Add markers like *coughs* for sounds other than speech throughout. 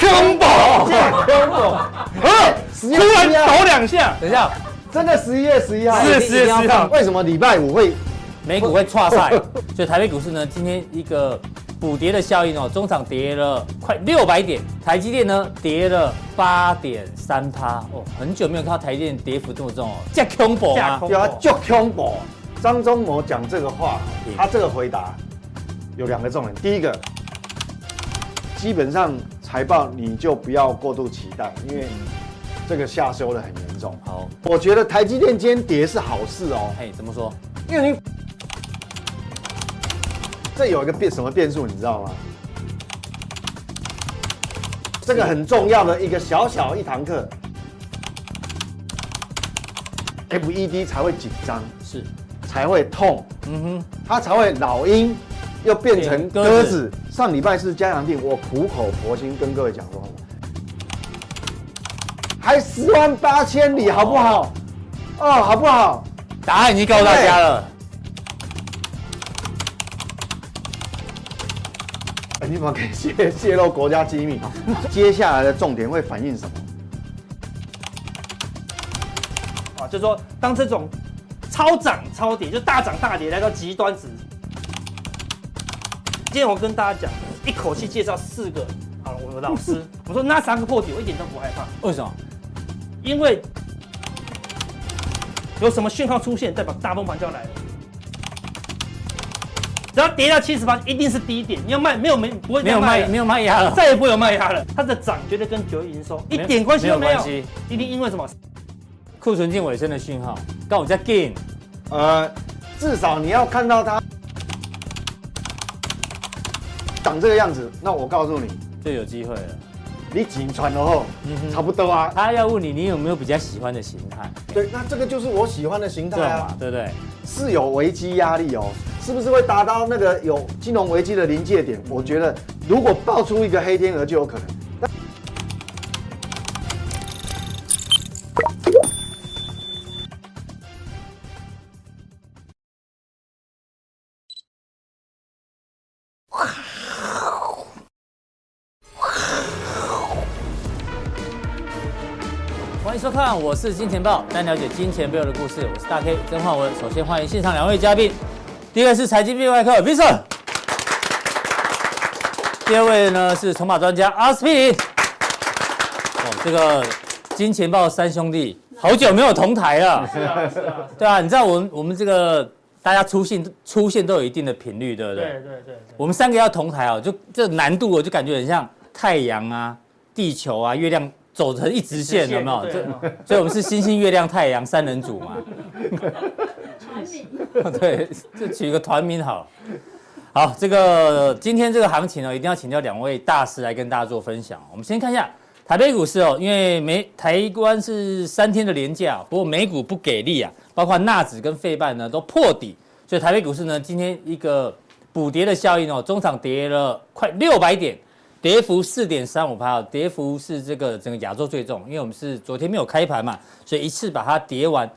combo，加 combo，呃，突然抖两下，等一下，真的十一月十一号，是十月十一号，为什么礼拜五会美股会挫赛？*laughs* 所以台北股市呢，今天一个补跌的效应哦，中场跌了快六百点，台积电呢跌了八点三趴。哦，很久没有看到台积电跌幅这么重哦，加 combo 吗？有啊，就 combo。张忠谋讲这个话，他这个回答有两个重点，第一个，基本上财报你就不要过度期待，因为这个下修的很严重。好，我觉得台积电今天跌是好事哦。嘿，怎么说？因为你这有一个变什么变数，你知道吗？这个很重要的一个小小一堂课，FED 才会紧张，是。才会痛，嗯哼，它才会老鹰又变成鸽子。上礼拜是加强定，我苦口婆心跟各位讲说，还十万八千里，好不好？哦，好不好？答案已经告诉大家了。你怎么可以泄泄露国家机密？*laughs* 接下来的重点会反映什么？啊，就是说当这种。超涨超跌，就大涨大跌来到极端值。今天我跟大家讲，一口气介绍四个。好了，我的老师，*laughs* 我说那三个破底，我一点都不害怕。为什么？因为有什么讯号出现，代表大崩盘就要来了。只要跌到七十八，一定是低点。你要卖，没有没不会没有卖，没有卖压了，再也不会有卖压了。它的涨绝对跟九月营收一点关系都没有，一定因为什么？库存进尾声的讯号，刚我在 gain，呃，至少你要看到它长这个样子，那我告诉你就有机会了。你紧传的话，嗯哼，差不多啊。他要问你，你有没有比较喜欢的形态？对，那这个就是我喜欢的形态啊，对不对？是有危机压力哦，是不是会达到那个有金融危机的临界点？我觉得如果爆出一个黑天鹅，就有可能。看，我是金钱豹，单了解金钱背后的故事。我是大 K 曾焕文。首先欢迎现场两位嘉宾，第一位是财经变外科 Vincent，第二位呢是筹码专家阿斯匹林。哦，这个金钱豹三兄弟好久没有同台了。是啊，是啊。对啊，你知道我们我们这个大家出现出现都有一定的频率，对不对？对对对，对。我们三个要同台哦，就这难度我就感觉很像太阳啊、地球啊、月亮。走成一直线，有没有？这，*laughs* 所以我们是星星、月亮、太阳三人组嘛。团名。*laughs* 对，就取一个团名好。好，这个今天这个行情呢，一定要请教两位大师来跟大家做分享。我们先看一下台北股市哦，因为美台湾是三天的连假，不过美股不给力啊，包括纳指跟费半呢都破底，所以台北股市呢今天一个补跌的效应哦，中场跌了快六百点。跌幅四点三五趴，跌幅是这个整个亚洲最重，因为我们是昨天没有开盘嘛，所以一次把它跌完。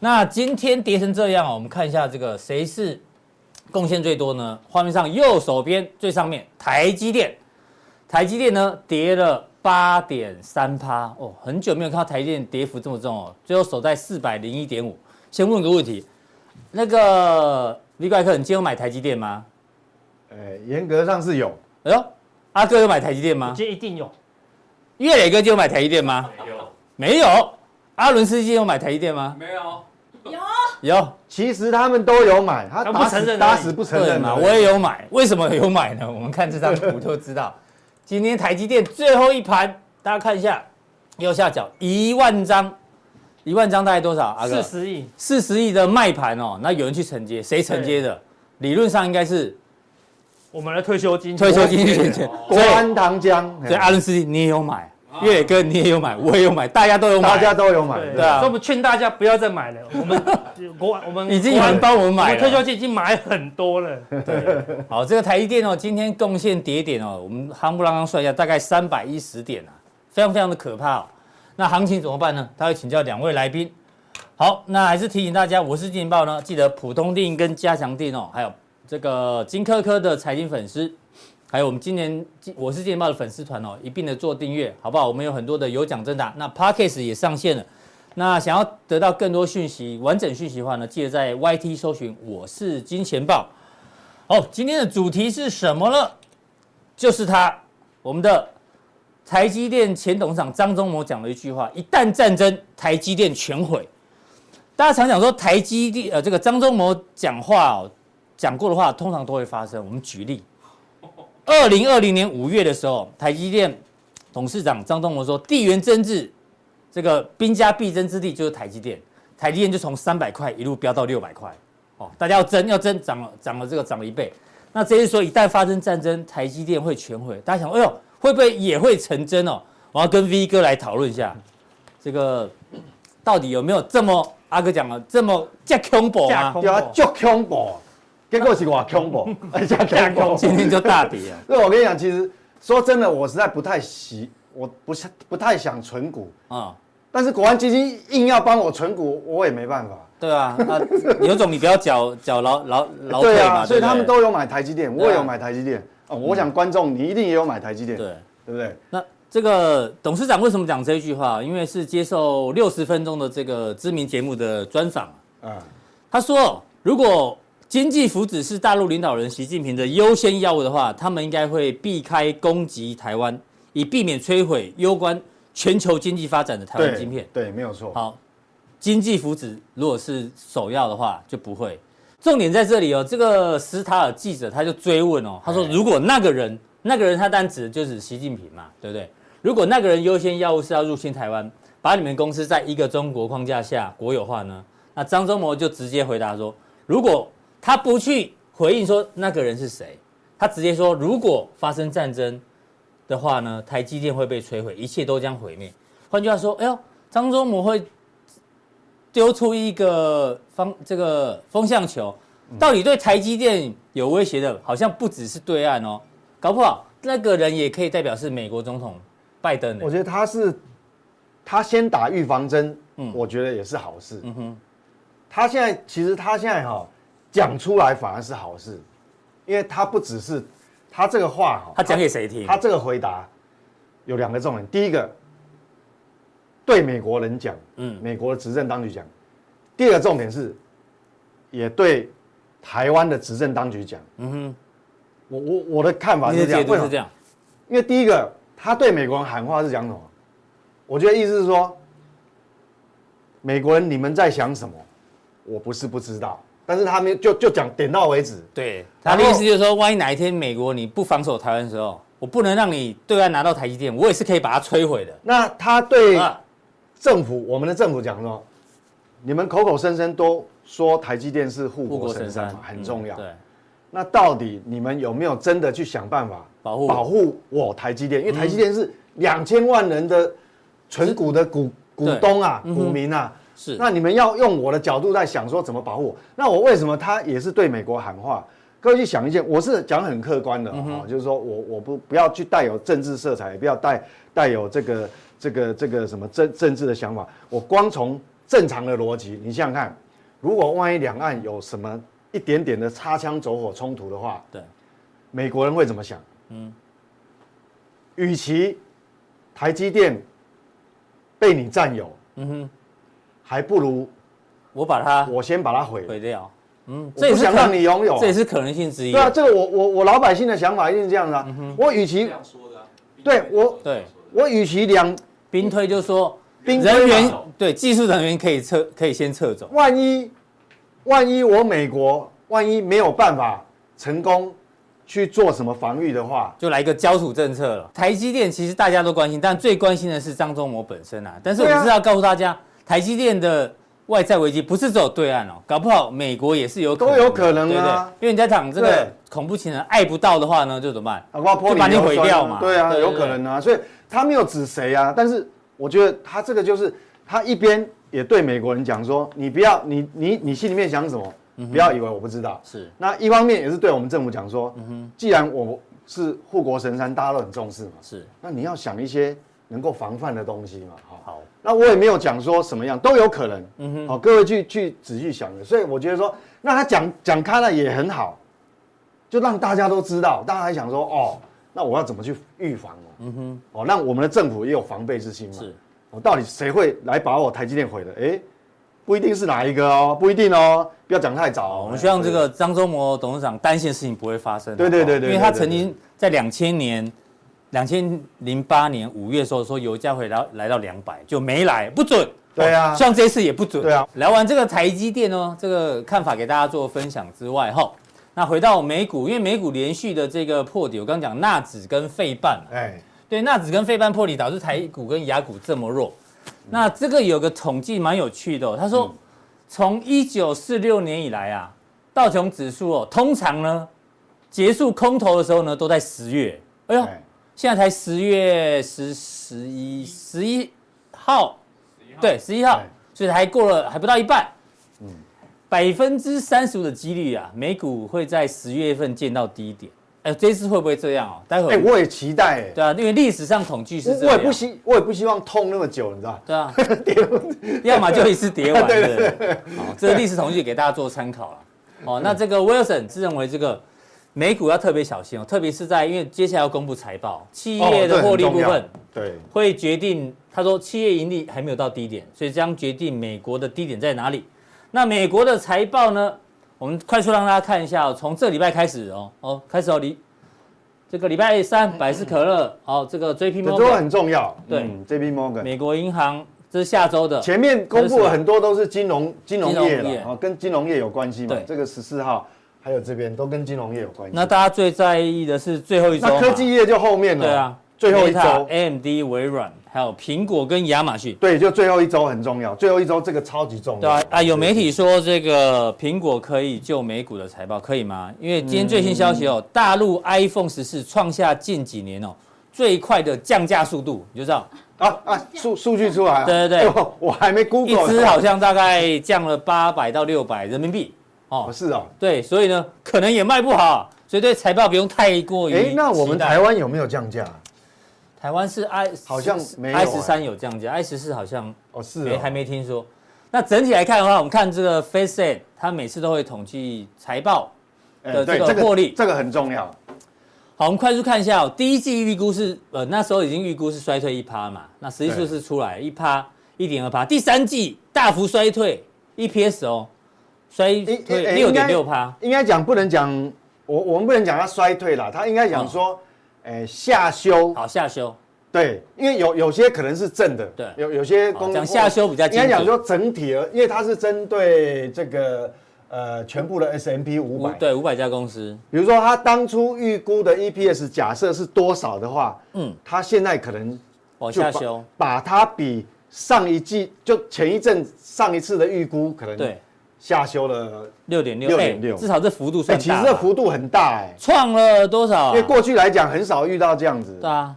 那今天跌成这样，我们看一下这个谁是贡献最多呢？画面上右手边最上面台积电，台积电呢跌了八点三趴哦，很久没有看到台积电跌幅这么重哦，最后守在四百零一点五。先问个问题，那个李怪客，你今天有买台积电吗？呃，严格上是有。哎呦。阿哥有买台积电吗？这一定有。岳磊哥就有买台积电吗？没有。没有。阿伦斯基有买台积电吗？没有。有。有。其实他们都有买，他打死打死不承认嘛。我也有买，为什么有买呢？我们看这张图就知道。今天台积电最后一盘，大家看一下，右下角一万张，一万张大概多少？阿哥。四十亿。四十亿的卖盘哦，那有人去承接，谁承接的？理论上应该是。我们的退休金，退休金钱钱，国安糖浆，所以阿伦斯基你也有买，岳哥你也有买，我也有买，大家都有买，大家都有买，对啊。所以我们劝大家不要再买了，我们国我们 *laughs* 已经有人帮我们买了，退休金已经买很多了。对，好，这个台积电哦，今天贡献跌点哦，我们夯不啷当算一下，大概三百一十点啊，非常非常的可怕哦。那行情怎么办呢？他会请教两位来宾。好，那还是提醒大家，我是金钱爆呢，记得普通定跟加强定哦，还有。这个金科科的财经粉丝，还有我们今年我是金钱豹的粉丝团哦，一并的做订阅，好不好？我们有很多的有奖征答，那 Podcast 也上线了。那想要得到更多讯息、完整讯息的话呢，记得在 YT 搜寻我是金钱豹。哦，今天的主题是什么呢？就是他，我们的台积电前董事长张忠谋讲了一句话：一旦战争，台积电全毁。大家常讲说台积电，呃，这个张忠谋讲话哦，讲过的话通常都会发生。我们举例，二零二零年五月的时候，台积电董事长张忠谋说，地缘政治。这个兵家必争之地就是台积电，台积电就从三百块一路飙到六百块，哦，大家要争要争，涨了涨了这个涨了一倍。那这些说一旦发生战争，台积电会全毁。大家想，哎呦，会不会也会成真哦？我要跟 V 哥来讨论一下，这个到底有没有这么阿哥讲了这么加恐怖啊？对啊，足恐怖，结果是我恐怖，*laughs* 加恐怖，今天就大跌啊！*laughs* 所以我跟你讲，其实说真的，我实在不太喜。我不是不太想存股啊，但是国安基金硬要帮我存股，我也没办法。对啊，那 *laughs* 有种你不要缴缴劳劳劳退嘛。所以他们都有买台积电，我也有买台积电。哦，我想观众你一定也有买台积电，对对不对？那这个董事长为什么讲这一句话？因为是接受六十分钟的这个知名节目的专访啊。他说，如果经济福祉是大陆领导人习近平的优先要务的话，他们应该会避开攻击台湾。以避免摧毁攸关全球经济发展的台湾晶片。对，对，没有错。好，经济福祉如果是首要的话，就不会。重点在这里哦。这个斯塔尔记者他就追问哦，他说：“如果那个人，那个人他单指的就是习近平嘛，对不对？如果那个人优先要务是要入侵台湾，把你们公司在一个中国框架下国有化呢？”那张忠谋就直接回答说：“如果他不去回应说那个人是谁，他直接说如果发生战争。”的话呢，台积电会被摧毁，一切都将毁灭。换句话说，哎呦，张忠谋会丢出一个方这个风向球，到底对台积电有威胁的，好像不只是对岸哦，搞不好那个人也可以代表是美国总统拜登。我觉得他是他先打预防针，嗯，我觉得也是好事。嗯哼，他现在其实他现在哈讲出来反而是好事，因为他不只是。他这个话哈，他讲给谁听？他这个回答有两个重点。第一个，对美国人讲，嗯，美国的执政当局讲；第二个重点是，也对台湾的执政当局讲。嗯哼，我我我的看法是这样，为什么这样？因为第一个，他对美国人喊话是讲什么？我觉得意思是说，美国人你们在想什么？我不是不知道。但是他们就就讲点到为止。对，他的意思就是说，万一哪一天美国你不防守台湾的时候，我不能让你对岸拿到台积电，我也是可以把它摧毁的。那他对政府，我们的政府讲说，你们口口声声都说台积电是护国神山，很重要。对。那到底你们有没有真的去想办法保护保护我台积电？因为台积电是两千万人的纯股的股股东啊，股民啊。是，那你们要用我的角度在想说怎么保护我？那我为什么他也是对美国喊话？各位去想一件，我是讲很客观的啊、嗯，就是说我我不不要去带有政治色彩，也不要带带有这个这个这个什么政政治的想法。我光从正常的逻辑，你想想看，如果万一两岸有什么一点点的擦枪走火冲突的话，对，美国人会怎么想？嗯，与其台积电被你占有，嗯哼。还不如我把它，我先把它毁毁掉。嗯，这也是想让你拥有，这也是可能性之一。对啊，这个我我我老百姓的想法一定是这样的、啊嗯。我与其对我对我与其两兵推，就说兵人员对技术人员可以撤，可以先撤走。万一万一我美国万一没有办法成功去做什么防御的话，就来一个焦土政策了。台积电其实大家都关心，但最关心的是张忠谋本身啊。但是我们是要告诉大家。台积电的外在危机不是只有对岸哦，搞不好美国也是有可能都有可能啊，对对，因为你在讲这个恐怖情人爱不到的话呢，就怎么办？就把你毁掉嘛。对啊，有可能啊，所以他没有指谁啊，但是我觉得他这个就是他一边也对美国人讲说，你不要你你你心里面想什么，不要以为我不知道。是，那一方面也是对我们政府讲说，既然我是护国神山，大家都很重视嘛，是，那你要想一些能够防范的东西嘛，好。那我也没有讲说什么样都有可能，嗯哼，好，各位去去仔细想的，所以我觉得说，那他讲讲开了也很好，就让大家都知道，大家还想说哦，那我要怎么去预防哦？嗯哼，哦，让我们的政府也有防备之心嘛。是，哦，到底谁会来把我台积电毁了？哎，不一定是哪一个哦，不一定哦，不要讲太早哦。我们希望这个张忠谋董事长担心的事情不会发生。对对对对，因为他曾经在两千年。两千零八年五月的时候说油价会来来到两百，就没来，不准。对啊，像这次也不准。对啊，聊完这个台积电哦，这个看法给大家做分享之外，哈，那回到美股，因为美股连续的这个破底，我刚刚讲纳指跟费半，哎，对，纳指跟费半破底导致台股跟雅股这么弱。那这个有个统计蛮有趣的，哦他说从一九四六年以来啊，道琼指数哦，通常呢结束空头的时候呢，都在十月。哎呦。现在才十月十十一十一号，对，十一号，所以还过了还不到一半，嗯，百分之三十五的几率啊，美股会在十月份见到低点。哎，这次会不会这样哦？待会哎，我也期待。对啊，因为历史上统计是这样。我也不希，我也不希望痛那么久，你知道？对啊，*laughs* 要么就一次跌完。*laughs* 对对对。好，这个历史统计给大家做参考了。哦，那这个 Wilson 自认为这个。美股要特别小心哦，特别是在因为接下来要公布财报，企业的获利部分，对，会决定。他说企业盈利还没有到低点，所以将决定美国的低点在哪里。那美国的财报呢？我们快速让大家看一下哦，从这礼拜开始哦哦，开始哦，礼这个礼拜三，百事可乐，哦，这个 JP Morgan 都很重要，对，JP Morgan，美国银行，这是下周的。前面公布了很多都是金融金融业了啊，跟金融业有关系嘛。对，这个十四号。还有这边都跟金融业有关系。那大家最在意的是最后一周。那科技业就后面了。对啊，最后一周。AMD、微软，还有苹果跟亚马逊。对，就最后一周很重要。最后一周这个超级重要。对啊，啊，有媒体说这个苹果可以救美股的财报，可以吗？因为今天最新消息哦，大陆 iPhone 十四创下近几年哦最快的降价速度，你就知道。啊啊，数数据出来了。对对对，我还没 Google。一支好像大概降了八百到六百人民币。哦，是哦，对，所以呢，可能也卖不好，所以对财报不用太过于。哎，那我们台湾有没有降价？台湾是 i 好像没有，i 十三有降价，i 十四好像哦是没还没听说。那整体来看的话，我们看这个 FactSet，它每次都会统计财报的这个获利，这个很重要。好，我们快速看一下哦，第一季预估是呃那时候已经预估是衰退一趴嘛，那实际数是出来一趴一点二趴，第三季大幅衰退 EPS 哦。衰退六点六趴，应该讲不能讲，我我们不能讲它衰退了，它应该讲说，哎下修，好下修，对，因为有有些可能是正的，对，有有些公讲下修比较，应该讲说整体而，因为它是针对这个呃全部的 S M P 五百，对五百家公司，比如说它当初预估的 EPS 假设是多少的话，嗯，它现在可能往下修，把它比上一季就前一阵上一次的预估可能对。下修了六点六，六点六，至少这幅度算大。其实这幅度很大哎，创了多少？因为过去来讲很少遇到这样子。对啊，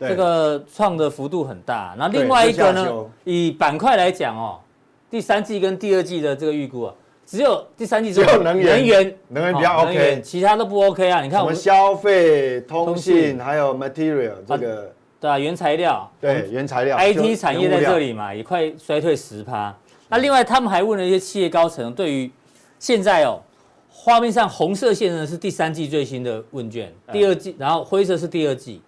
这个创的幅度很大。那另外一个呢？以板块来讲哦，第三季跟第二季的这个预估啊，只有第三季只有能源，能源能源比较 OK，其他都不 OK 啊。你看我们消费、通信还有 material 这个，对啊，原材料，对原材料，IT 产业在这里嘛，也快衰退十趴。那另外，他们还问了一些企业高层，对于现在哦，画面上红色线呢是第三季最新的问卷，第二季，然后灰色是第二季。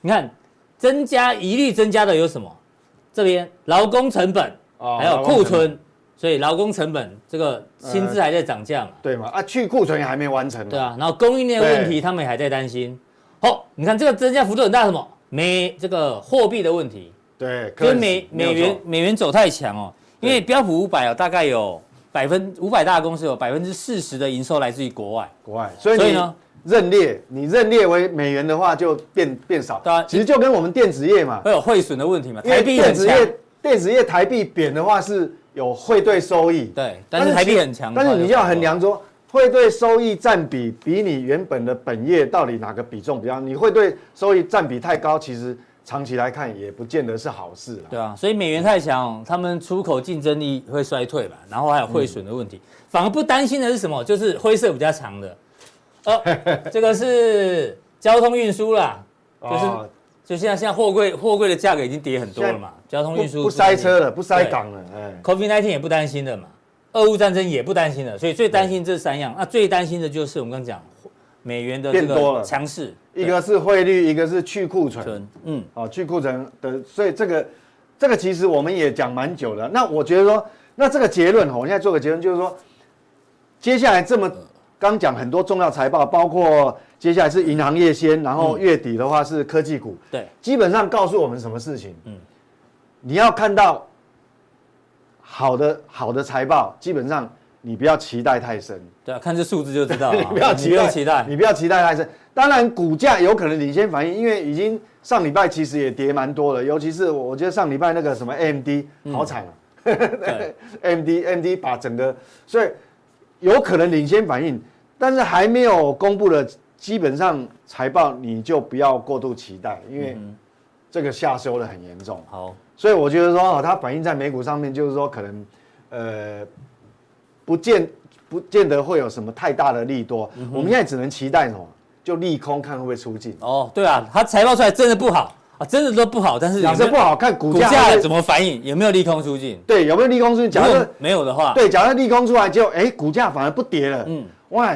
你看，增加一律增加的有什么？这边劳工成本，还有库存，所以劳工成本这个薪资还在涨价嘛？对嘛？啊，去库存也还没完成。对啊，然后供应链问题他们也还在担心。好，你看这个增加幅度很大，什么？美这个货币的问题。对，跟美美元美元走太强哦。因为标普五百啊，大概有百分五百大公司有百分之四十的营收来自于国外，国外，所以所以呢，认列你认列为美元的话就变变少，对啊，其实就跟我们电子业嘛，会有汇损的问题嘛，台币电子业电子业台币贬的话是有汇兑收益，对，但是台币很强，但是你要衡量说汇兑收益占比比你原本的本业到底哪个比重比较，你汇兑收益占比太高，其实。长期来看也不见得是好事。对啊，所以美元太强，他们出口竞争力会衰退吧，然后还有汇损的问题。反而不担心的是什么？就是灰色比较长的，呃，*laughs* 这个是交通运输啦，就是就现在现在货柜货柜的价格已经跌很多了嘛，交通运输不塞车了，不塞港了，哎，COVID nineteen 也不担心的嘛，俄乌战争也不担心的，所以最担心这三样。那最担心的就是我们刚刚讲美元的变多了。强势，一个是汇率，一个是去库存，嗯，哦，去库存的，所以这个这个其实我们也讲蛮久了。那我觉得说，那这个结论，我现在做个结论，就是说，接下来这么刚讲很多重要财报，包括接下来是银行业先，然后月底的话是科技股，对，基本上告诉我们什么事情？嗯，你要看到好的好的财报，基本上。你不要期待太深，对啊，看这数字就知道了。*laughs* 你不要期待，期待，你不要期待太深。当然，股价有可能领先反应，因为已经上礼拜其实也跌蛮多了，尤其是我觉得上礼拜那个什么 AMD 好惨啊，嗯、*laughs* AMD AMD 把整个，所以有可能领先反应，但是还没有公布的，基本上财报你就不要过度期待，因为这个下修的很严重。好，所以我觉得说哦，它反映在美股上面，就是说可能，呃。不见不见得会有什么太大的利多，嗯、我们现在只能期待什么？就利空看会不会出尽。哦，对啊，它财报出来真的不好啊，真的都不好，但是假设不好看股价，怎么反应？有没有利空出尽？对，有没有利空出尽？假设没有的话，对，假设利空出来就哎，股价反而不跌了。嗯，哇，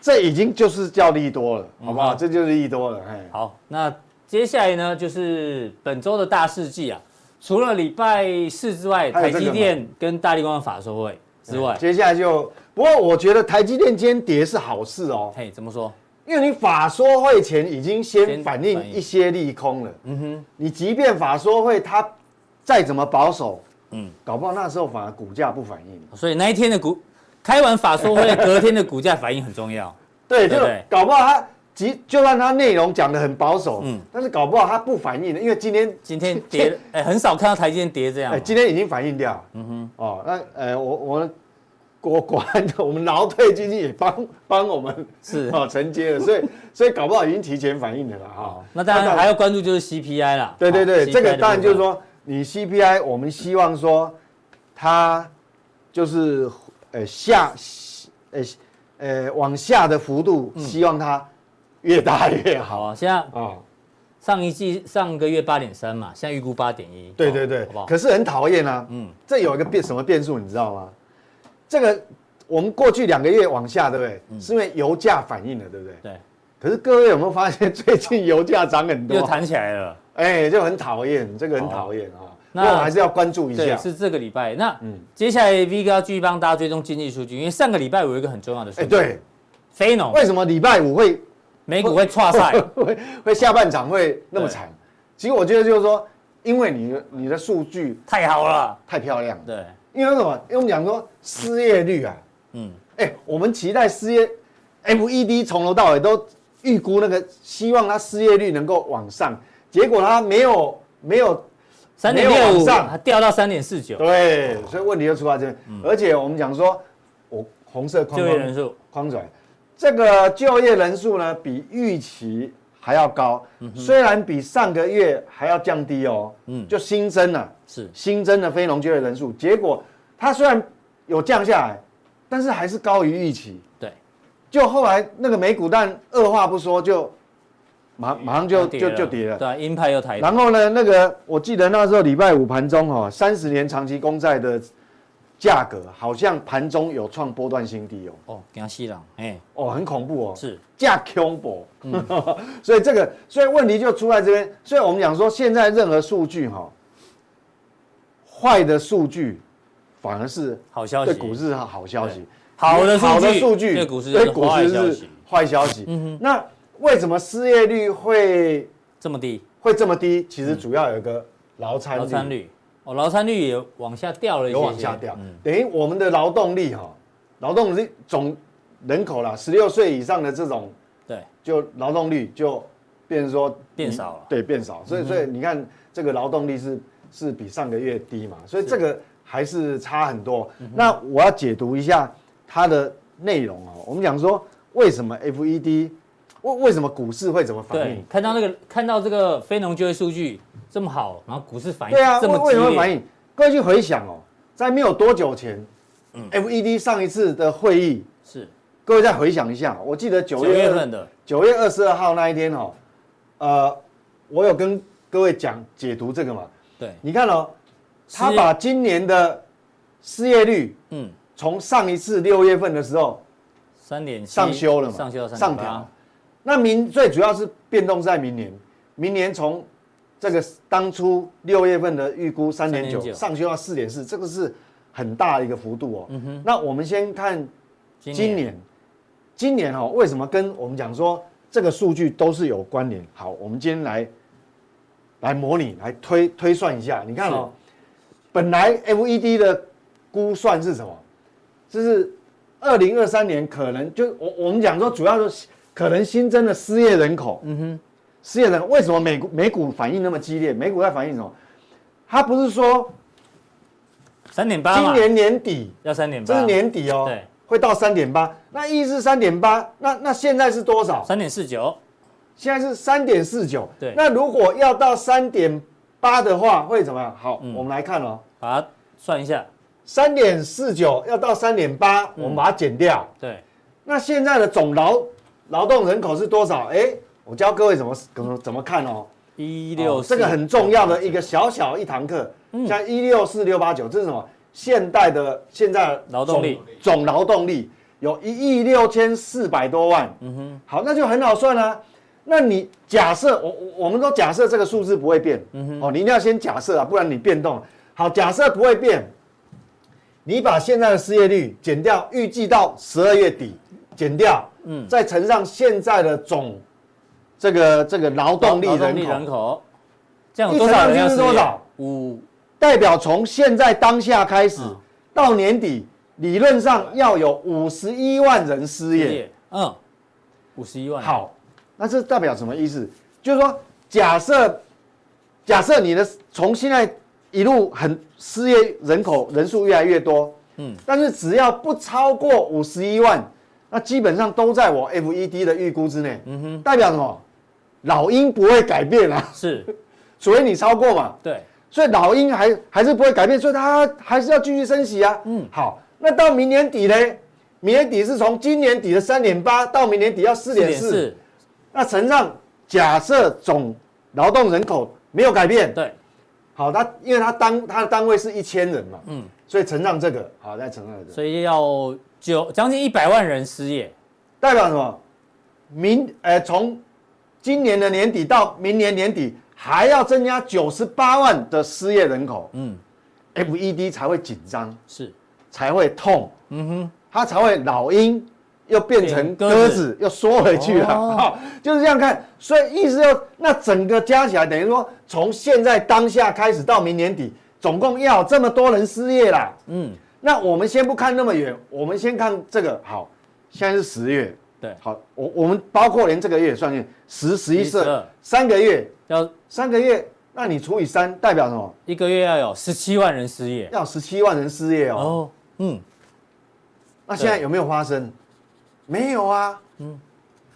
这已经就是叫利多了，好不好？嗯、这就是利多了。哎，好，那接下来呢，就是本周的大事记啊，除了礼拜四之外，台积电跟大力光的法说会。之外，接下来就不过，我觉得台积电今天跌是好事哦。嘿，怎么说？因为你法说会前已经先反映一些利空了。嗯哼，你即便法说会它再怎么保守，嗯，搞不好那时候反而股价不反应。所以那一天的股开完法说会，隔天的股价反应很重要。对，就搞不好它即就算它内容讲的很保守，嗯，但是搞不好它不反应的，因为今天今天跌，*laughs* 哎，很少看到台积电跌这样。哎，今天已经反应掉。嗯哼，哦，那呃，我我。果果然的，我们劳退基金也帮帮我们 *laughs* 是哦承接了，所以 *laughs* 所以搞不好已经提前反应了啦哈。那当然还要关注就是 CPI 啦。对对对，这个当然就是说你 CPI，我们希望说它就是呃下呃呃往下的幅度，希望它越大越好啊。现在啊，上一季上个月八点三嘛，现在预估八点一。对对对，好不好？可是很讨厌啊，嗯，这有一个变什么变数，你知道吗？这个我们过去两个月往下，对不对？嗯、是因为油价反应了，对不对？对。可是各位有没有发现，最近油价涨很多，又弹起来了。哎，就很讨厌，这个很讨厌啊。哦、那我还是要关注一下。是这个礼拜。那嗯，接下来 V 哥要继续帮大家追踪经济数据，因为上个礼拜五有一个很重要的数据。哎，对。非农为什么礼拜五会美股会挫赛，*laughs* 会会下半场会那么惨？其实我觉得就是说，因为你的你的数据太好了，太漂亮。对。因为什么？因为我们讲说失业率啊。嗯，哎、欸，我们期待失业，FED 从头到尾都预估那个希望它失业率能够往上，结果它没有没有三点六五，它掉到三点四九。对，所以问题就出在这边。嗯、而且我们讲说，我红色框框框出来，这个就业人数呢比预期还要高，嗯、虽然比上个月还要降低哦，嗯，就新增了是。新增的非农就业人数，结果它虽然有降下来。但是还是高于预期，对，就后来那个美股，但二话不说就马马上就就就跌了，对，鹰派又抬。然后呢，那个我记得那时候礼拜五盘中哈，三十年长期公债的价格好像盘中有创波段新低哦。哦，给他吸了，哎，哦，很恐怖哦，是价恐怖，*laughs* 所以这个，所以问题就出在这边。所以我们讲说，现在任何数据哈，坏的数据。反而是好消息，对股市是好消息。好的好的数据对股市对股市是坏消息。嗯哼。那为什么失业率会这么低？会这么低？其实主要有一个劳参劳参率哦，劳参率也往下掉了一些，有往下掉。等于我们的劳动力哈，劳动力总人口啦，十六岁以上的这种，对，就劳动力就变成说变少了，对，变少。所以所以你看这个劳动力是是比上个月低嘛？所以这个。还是差很多。那我要解读一下它的内容哦。我们讲说，为什么 FED 为为什么股市会怎么反应？看到那个看到这个非农就业数据这么好，然后股市反应对啊，这么为什么反应？各位去回想哦，在没有多久前嗯，FED 上一次的会议是，各位再回想一下，我记得九月份的。九月二十二号那一天哦，呃，我有跟各位讲解读这个嘛？对，你看哦。他把今年的失业率，嗯，从上一次六月份的时候，三点上修了嘛，上修上调，那明最主要是变动在明年，明年从这个当初六月份的预估三点九上修到四点四，这个是很大的一个幅度哦。嗯。那我们先看今年，今年哈为什么跟我们讲说这个数据都是有关联？好，我们今天来来模拟来推推算一下，你看哦，本来 FED 的估算是什么？就是二零二三年可能就我我们讲说主要是。可能新增的失业人口，嗯哼，失业人为什么美股美股反应那么激烈？美股在反应什么？它不是说三点八今年年底要三点八，这是年底哦，对，会到三点八。那意思三点八，那那现在是多少？三点四九，现在是三点四九。对，那如果要到三点八的话，会怎么样？好，我们来看哦，把它算一下，三点四九要到三点八，我们把它减掉。对，那现在的总劳劳动人口是多少？哎，我教各位怎么怎么怎么看哦。一六、哦，这个很重要的一个小小一堂课。嗯，像一六四六八九，这是什么？现代的现在劳动力总劳动力有一亿六千四百多万。嗯哼，好，那就很好算啊。那你假设我我们都假设这个数字不会变。嗯哼，哦，你一定要先假设啊，不然你变动。好，假设不会变，你把现在的失业率减掉，预计到十二月底减掉。嗯，再乘上现在的总这个这个劳动力人口，这样多少人是多少？五，代表从现在当下开始到年底，理论上要有五十一万人失业。嗯，五十一万。好，那这代表什么意思？就是说，假设假设你的从现在一路很失业人口人数越来越多，嗯，但是只要不超过五十一万。那基本上都在我 FED 的预估之内，嗯哼，代表什么？老鹰不会改变啊，是，*laughs* 所以你超过嘛，对，所以老鹰还还是不会改变，所以它还是要继续升息啊，嗯，好，那到明年底呢？明年底是从今年底的三点八到明年底要四点四，那乘上假设总劳动人口没有改变，对，好，它因为它单它的单位是一千人嘛，嗯，所以乘上这个，好，再乘上这个，所以要。九将近一百万人失业，代表什么？明呃，从今年的年底到明年年底，还要增加九十八万的失业人口。嗯，FED 才会紧张，是才会痛。嗯哼，它才会老鹰又变成鸽子，又缩回去了。*laughs* 哦，就是这样看。所以意思就那整个加起来，等于说从现在当下开始到明年底，总共要这么多人失业啦。嗯。那我们先不看那么远，我们先看这个。好，现在是十月，对，好，我我们包括连这个月也算进十、十一、十二，三个月要三个月，那你除以三，代表什么？一个月要有十七万人失业，要十七万人失业哦。哦，嗯，那现在有没有花生？没有啊，嗯，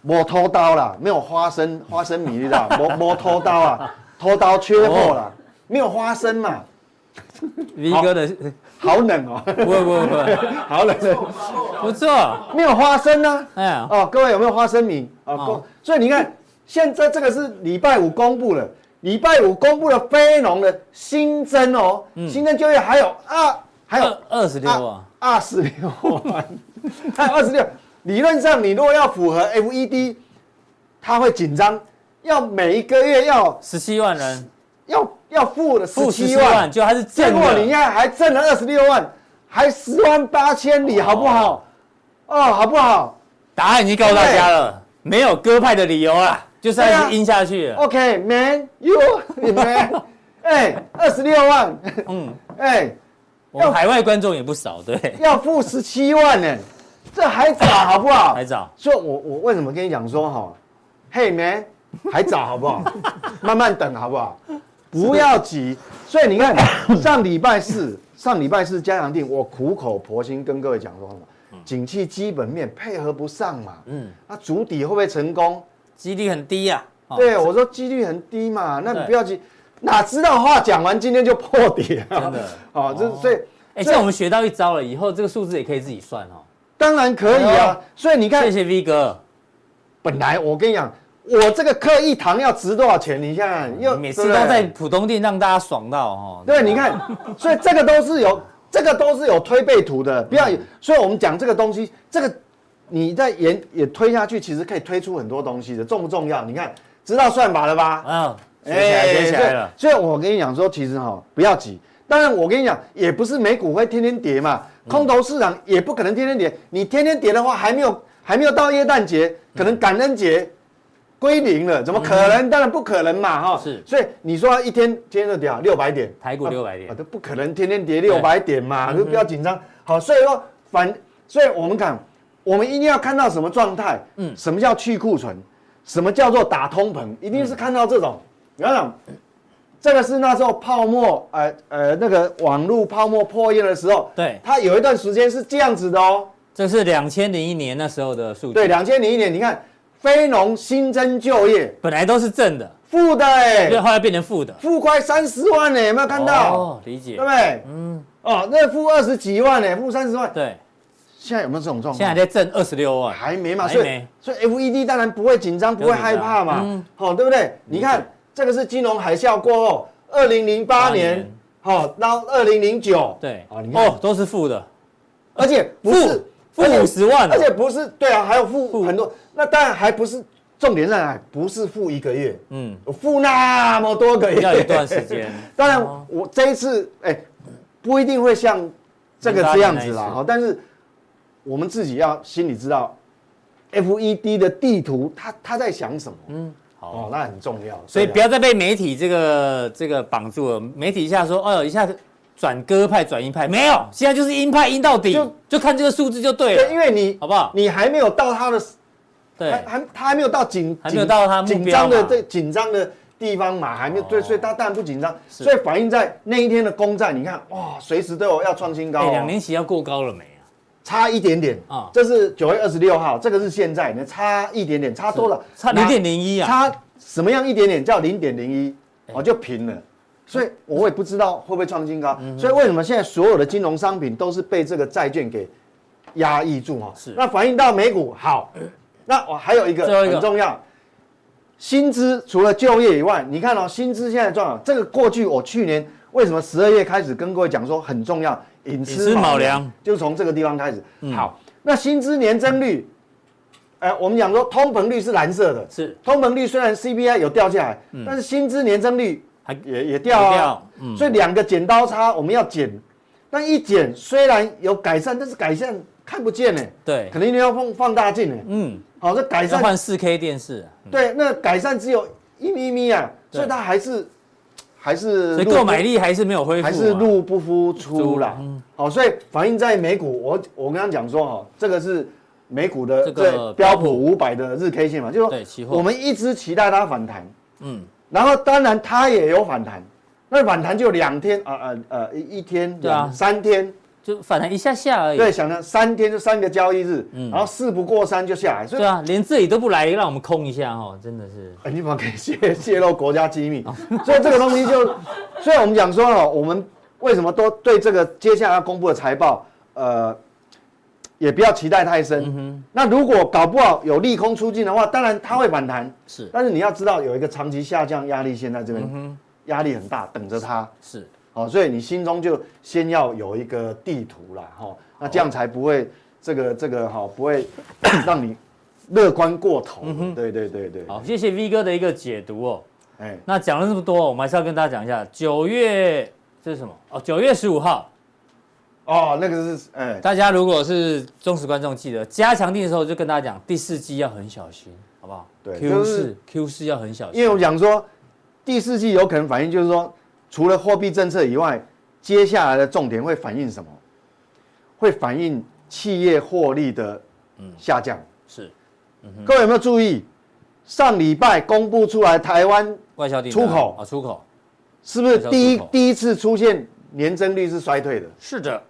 没偷刀啦，没有花生，花生米你知道？没没偷刀啊，*laughs* 偷刀缺货啦，没有花生嘛。V 哥的。好冷哦！不不不，*laughs* 好冷，不错，没有花生呢。哎呀，哦，各位有没有花生米？哦，所以你看，现在这个是礼拜五公布了，礼拜五公布了非农的新增哦，新增就业还有二，还有二十六万，二十六万，*laughs* 还有二十六。理论上，你如果要符合 FED，他会紧张，要每一个月要十七万人。要要付了十七万，万，就还是挣。结果你现在还挣了二十六万，还十万八千里，好不好？哦，好不好？答案已经告诉大家了，没有鸽派的理由啊，就是一直阴下去了。OK，man，you，你们 *laughs* 哎，二十六万，嗯，哎，我们海外观众也不少，对，要付十七万呢，这还早，好不好？*laughs* 还早。所以我我为什么跟你讲说哈，Hey man，还早，好不好？*laughs* 慢慢等，好不好？不要急，所以你看，*laughs* 上礼拜四，上礼拜四加强定，我苦口婆心跟各位讲说什么？景气基本面配合不上嘛，嗯，那主底会不会成功？几率很低呀。对，我说几率很低嘛，那你不要急，哪知道话讲完今天就破底了，真的，*laughs* 哦，这所以，哎，这我们学到一招了，以后这个数字也可以自己算哦。当然可以啊，所以你看，谢谢 V 哥，本来我跟你讲。我这个课一堂要值多少钱？你看，又每次都在浦东店让大家爽到哦。对，你看，所以这个都是有，这个都是有推背图的。不要，所以我们讲这个东西，这个你在演也推下去，其实可以推出很多东西的，重不重要？你看，知道算法了吧？嗯，学起来，学起来了。所以，我跟你讲说，其实哈，不要急。当然，我跟你讲，也不是美股会天天跌嘛，空头市场也不可能天天跌。你天天跌的话，还没有还没有到耶诞节，可能感恩节归零了，怎么可能？当然不可能嘛，哈。是。所以你说一天今天就跌六百点，台股六百点，啊，都不可能天天跌六百点嘛，就不要紧张。好，所以说反，所以我们看。我们一定要看到什么状态？嗯，什么叫去库存？什么叫做打通膨？一定是看到这种。你看、嗯，这个是那时候泡沫，呃呃，那个网络泡沫破裂的时候，对，它有一段时间是这样子的哦。这是两千零一年那时候的数据。对，两千零一年，你看非农新增就业本来都是正的，负的哎，后来变成负的，负快三十万呢，有没有看到？哦，理解，对不对？嗯，哦，那负二十几万呢，负三十万，对。现在有没有这种状况？现在还在挣二十六万，还没嘛？所以所以 FED 当然不会紧张，不会害怕嘛。好，对不对？你看这个是金融海啸过后，二零零八年，好到二零零九，对，哦，你看哦，都是负的，而且不是负五十万，而且不是对啊，还有负很多。那当然还不是重点在哪，不是负一个月，嗯，负那么多个月，要一段时间。*laughs* 当然我这一次哎，不一定会像这个这样子啦，哈，但是。我们自己要心里知道，FED 的地图，他他在想什么？嗯，好，哦，那很重要。所以不要再被媒体这个这个绑住了。媒体一下说，哦呦，一下子转鸽派转鹰派，没有，现在就是鹰派鹰到底，就就看这个数字就对了。对，因为你好不好？你还没有到他的，对，还还他还没有到紧，还没有到他紧张的这紧张的地方嘛，还没有对，所以他当然不紧张。所以反映在那一天的公债，你看哇，随时都有要创新高。两年期要过高了没？差一点点啊，这是九月二十六号，这个是现在，你差一点点，差多了，差零点零一啊，差什么样一点点叫零点零一，哦就平了，所以我也不知道会不会创新高，所以为什么现在所有的金融商品都是被这个债券给压抑住哈？是，那反映到美股好，那我还有一个很重要，薪资除了就业以外，你看哦，薪资现在状况，这个过去我去年为什么十二月开始跟各位讲说很重要。寅吃卯粮，就从这个地方开始。嗯、好，那薪资年增率，呃，我们讲说通膨率是蓝色的，是。通膨率虽然 CPI 有掉下来，嗯、但是薪资年增率还也也掉啊。掉嗯、所以两个剪刀差，我们要剪，但一剪虽然有改善，但是改善看不见呢。对，可能你要放放大镜呢。嗯，好，这改善换四 K 电视。嗯、对，那改善只有一咪咪啊，所以它还是。还是所以购买力还是没有恢复，还是入不敷出啦。好，所以反映在美股，我我刚刚讲说哈，这个是美股的这个标普五百的日 K 线嘛，就是说我们一直期待它反弹，嗯，然后当然它也有反弹，那反弹就两天啊呃呃一一天对啊三天。就反弹一下下而已。对，想了三天就三个交易日，嗯，然后事不过三就下来。对啊，连这里都不来，让我们空一下哦，真的是。哎，你怎么可以泄泄露国家机密？所以这个东西就，*laughs* 所以我们讲说哦，我们为什么都对这个接下来要公布的财报，呃，也不要期待太深。嗯。那如果搞不好有利空出尽的话，当然它会反弹。是。但是你要知道有一个长期下降压力现在这边，压力很大，等着它。是。哦，所以你心中就先要有一个地图啦，哈，那这样才不会这个这个哈，不会让你乐观过头。对对对对。好，谢谢 V 哥的一个解读哦。哎，那讲了这么多，我们还是要跟大家讲一下，九月这是什么？哦，九月十五号。哦，那个是哎，大家如果是忠实观众，记得加强定的时候就跟大家讲，第四季要很小心，好不好？对，Q 四 Q 四要很小心，因为我讲说第四季有可能反映就是说。除了货币政策以外，接下来的重点会反映什么？会反映企业获利的下降。是，各位有没有注意？上礼拜公布出来台湾外销出口啊，出口是不是第一第一次出现年增率是衰退的？是的。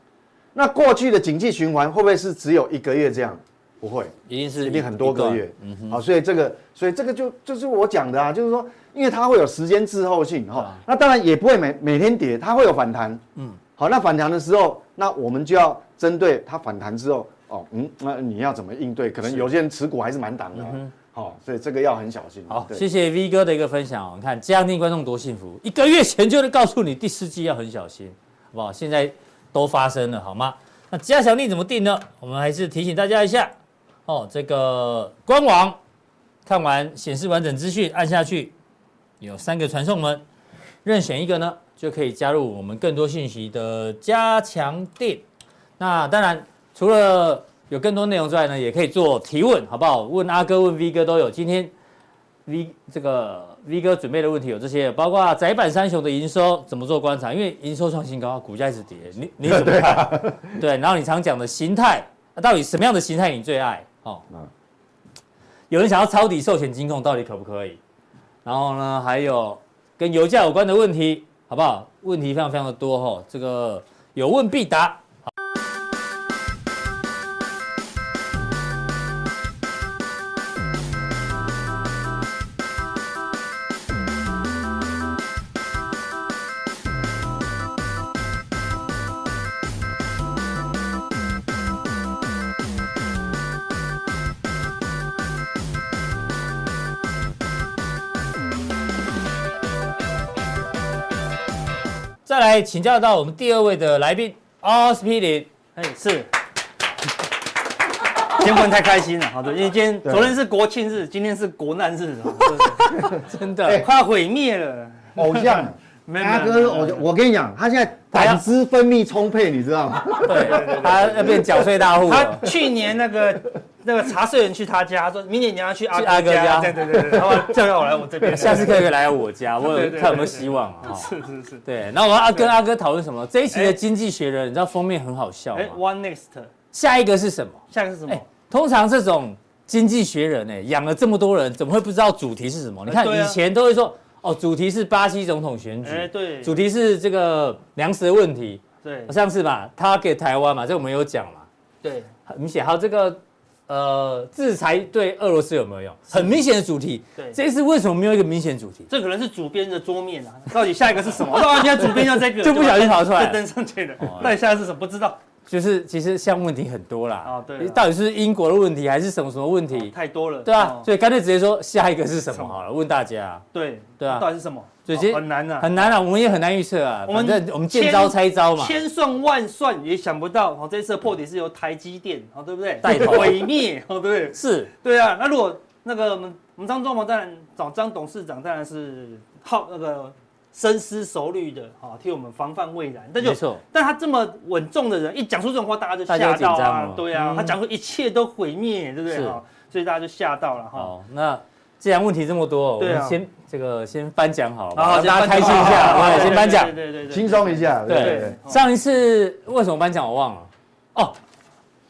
那过去的景气循环会不会是只有一个月这样？不会，一定是一定很多个月。嗯哼。好，所以这个，所以这个就就是我讲的啊，就是说。因为它会有时间滞后性哈，那当然也不会每每天跌，它会有反弹。嗯，好，那反弹的时候，那我们就要针对它反弹之后，哦，嗯，那你要怎么应对？可能有些人持股还是蛮挡的，好，所以这个要很小心。好，谢谢 V 哥的一个分享。你看家庭观众多幸福，一个月前就能告诉你第四季要很小心，好不好？现在都发生了，好吗？那加强力怎么定呢？我们还是提醒大家一下，哦，这个官网看完显示完整资讯，按下去有三个传送门，任选一个呢，就可以加入我们更多信息的加强錠。那当然，除了有更多内容之外呢，也可以做提问，好不好？问阿哥，问 V 哥都有。今天 V 这个 V 哥准备的问题有这些，包括窄板三雄的营收怎么做观察？因为营收创新高，股价一直跌，你你怎么 *laughs* 看？对，啊、对，然后你常讲的形态，那到底什么样的形态你最爱？哦，有人想要抄底寿险金控，到底可不可以？然后呢，还有跟油价有关的问题，好不好？问题非常非常的多哈，这个有问必答。来请教到我们第二位的来宾奥斯匹林，哎，是，*laughs* 今天不能太开心了，好的，因为今天昨天是国庆日，今天是国难日，*laughs* 真的，快要毁灭了，偶像。*laughs* 阿哥，我我跟你讲，他现在胆汁分泌充沛，你知道吗？对，*laughs* 他要变缴税大户。他去年那个那个查税人去他家，说明年你要去阿哥家，对对对对，然后叫要我来我这边，*laughs* 下次可以来我家，我有看有没有希望啊？*laughs* 是是是，对。然后我要跟阿哥讨论什么？这一期的《经济学人》，你知道封面很好笑吗？One Next，下一个是什么？下一个是什么？通常这种《经济学人》哎，养了这么多人，怎么会不知道主题是什么？你看以前都会说。哦，主题是巴西总统选举，哎，对，主题是这个粮食的问题，对，上次吧，他给台湾嘛，这我们有讲嘛，对，很明显，还有这个呃，制裁对俄罗斯有没有用？很明显的主题，对，这次为什么没有一个明显主题？这可能是主编的桌面啊，到底下一个是什么？*laughs* 到底主编要这个，就不小心跑出来 *laughs* 登上去的，到底下一个是什么？不知道。就是其实项目问题很多啦，啊对，到底是英国的问题还是什么什么问题？太多了，对啊，所以干脆直接说下一个是什么好了，问大家。对对啊，到底是什么？所以很难啊，很难啊，我们也很难预测啊。我们我们见招拆招嘛，千算万算也想不到，哦，这次的破底是由台积电，哦，对不对？带头毁灭，哦，对不对？是，对啊。那如果那个我们我们张忠谋当然找张董事长当然是好那个。深思熟虑的，哈，替我们防范未然。但就，没错，但他这么稳重的人，一讲出这种话，大家就吓到啊，对啊，他讲出一切都毁灭，对不对？所以大家就吓到了哈。好，那既然问题这么多，我们先这个先颁奖好了，让大家开心一下，先颁奖，对对对，轻松一下。对，上一次为什么颁奖我忘了，哦。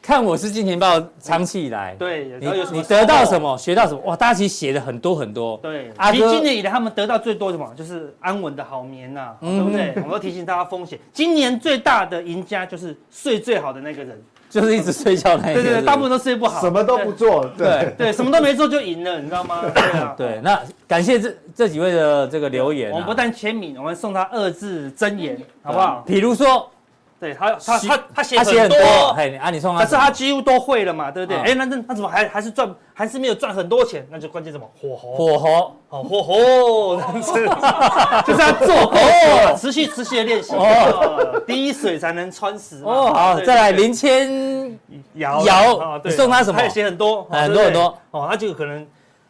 看我是金钱豹长期以来，对，你你得到什么，学到什么，哇，大家其实写的很多很多。对，阿哥今年以来他们得到最多什么，就是安稳的好眠呐，对不对？我们要提醒大家风险。今年最大的赢家就是睡最好的那个人，就是一直睡觉那个。对对，大部分都睡不好，什么都不做，对对，什么都没做就赢了，你知道吗？*laughs* 对啊，对，那感谢这这几位的这个留言，我们不但签名，我们送他二字真言，好不好？比如说。对他，他他他写很多，嘿，啊，你送他，可是他几乎都会了嘛，对不对？哎，那那那怎么还还是赚，还是没有赚很多钱？那就关键什么？火候，火候，哦，火候，*laughs* 就是要做哦，持续持续的练习哦，滴水才能穿石哦。好，再来林千瑶瑶，你送他什么？他也写很多，很多很多。哦，他就可能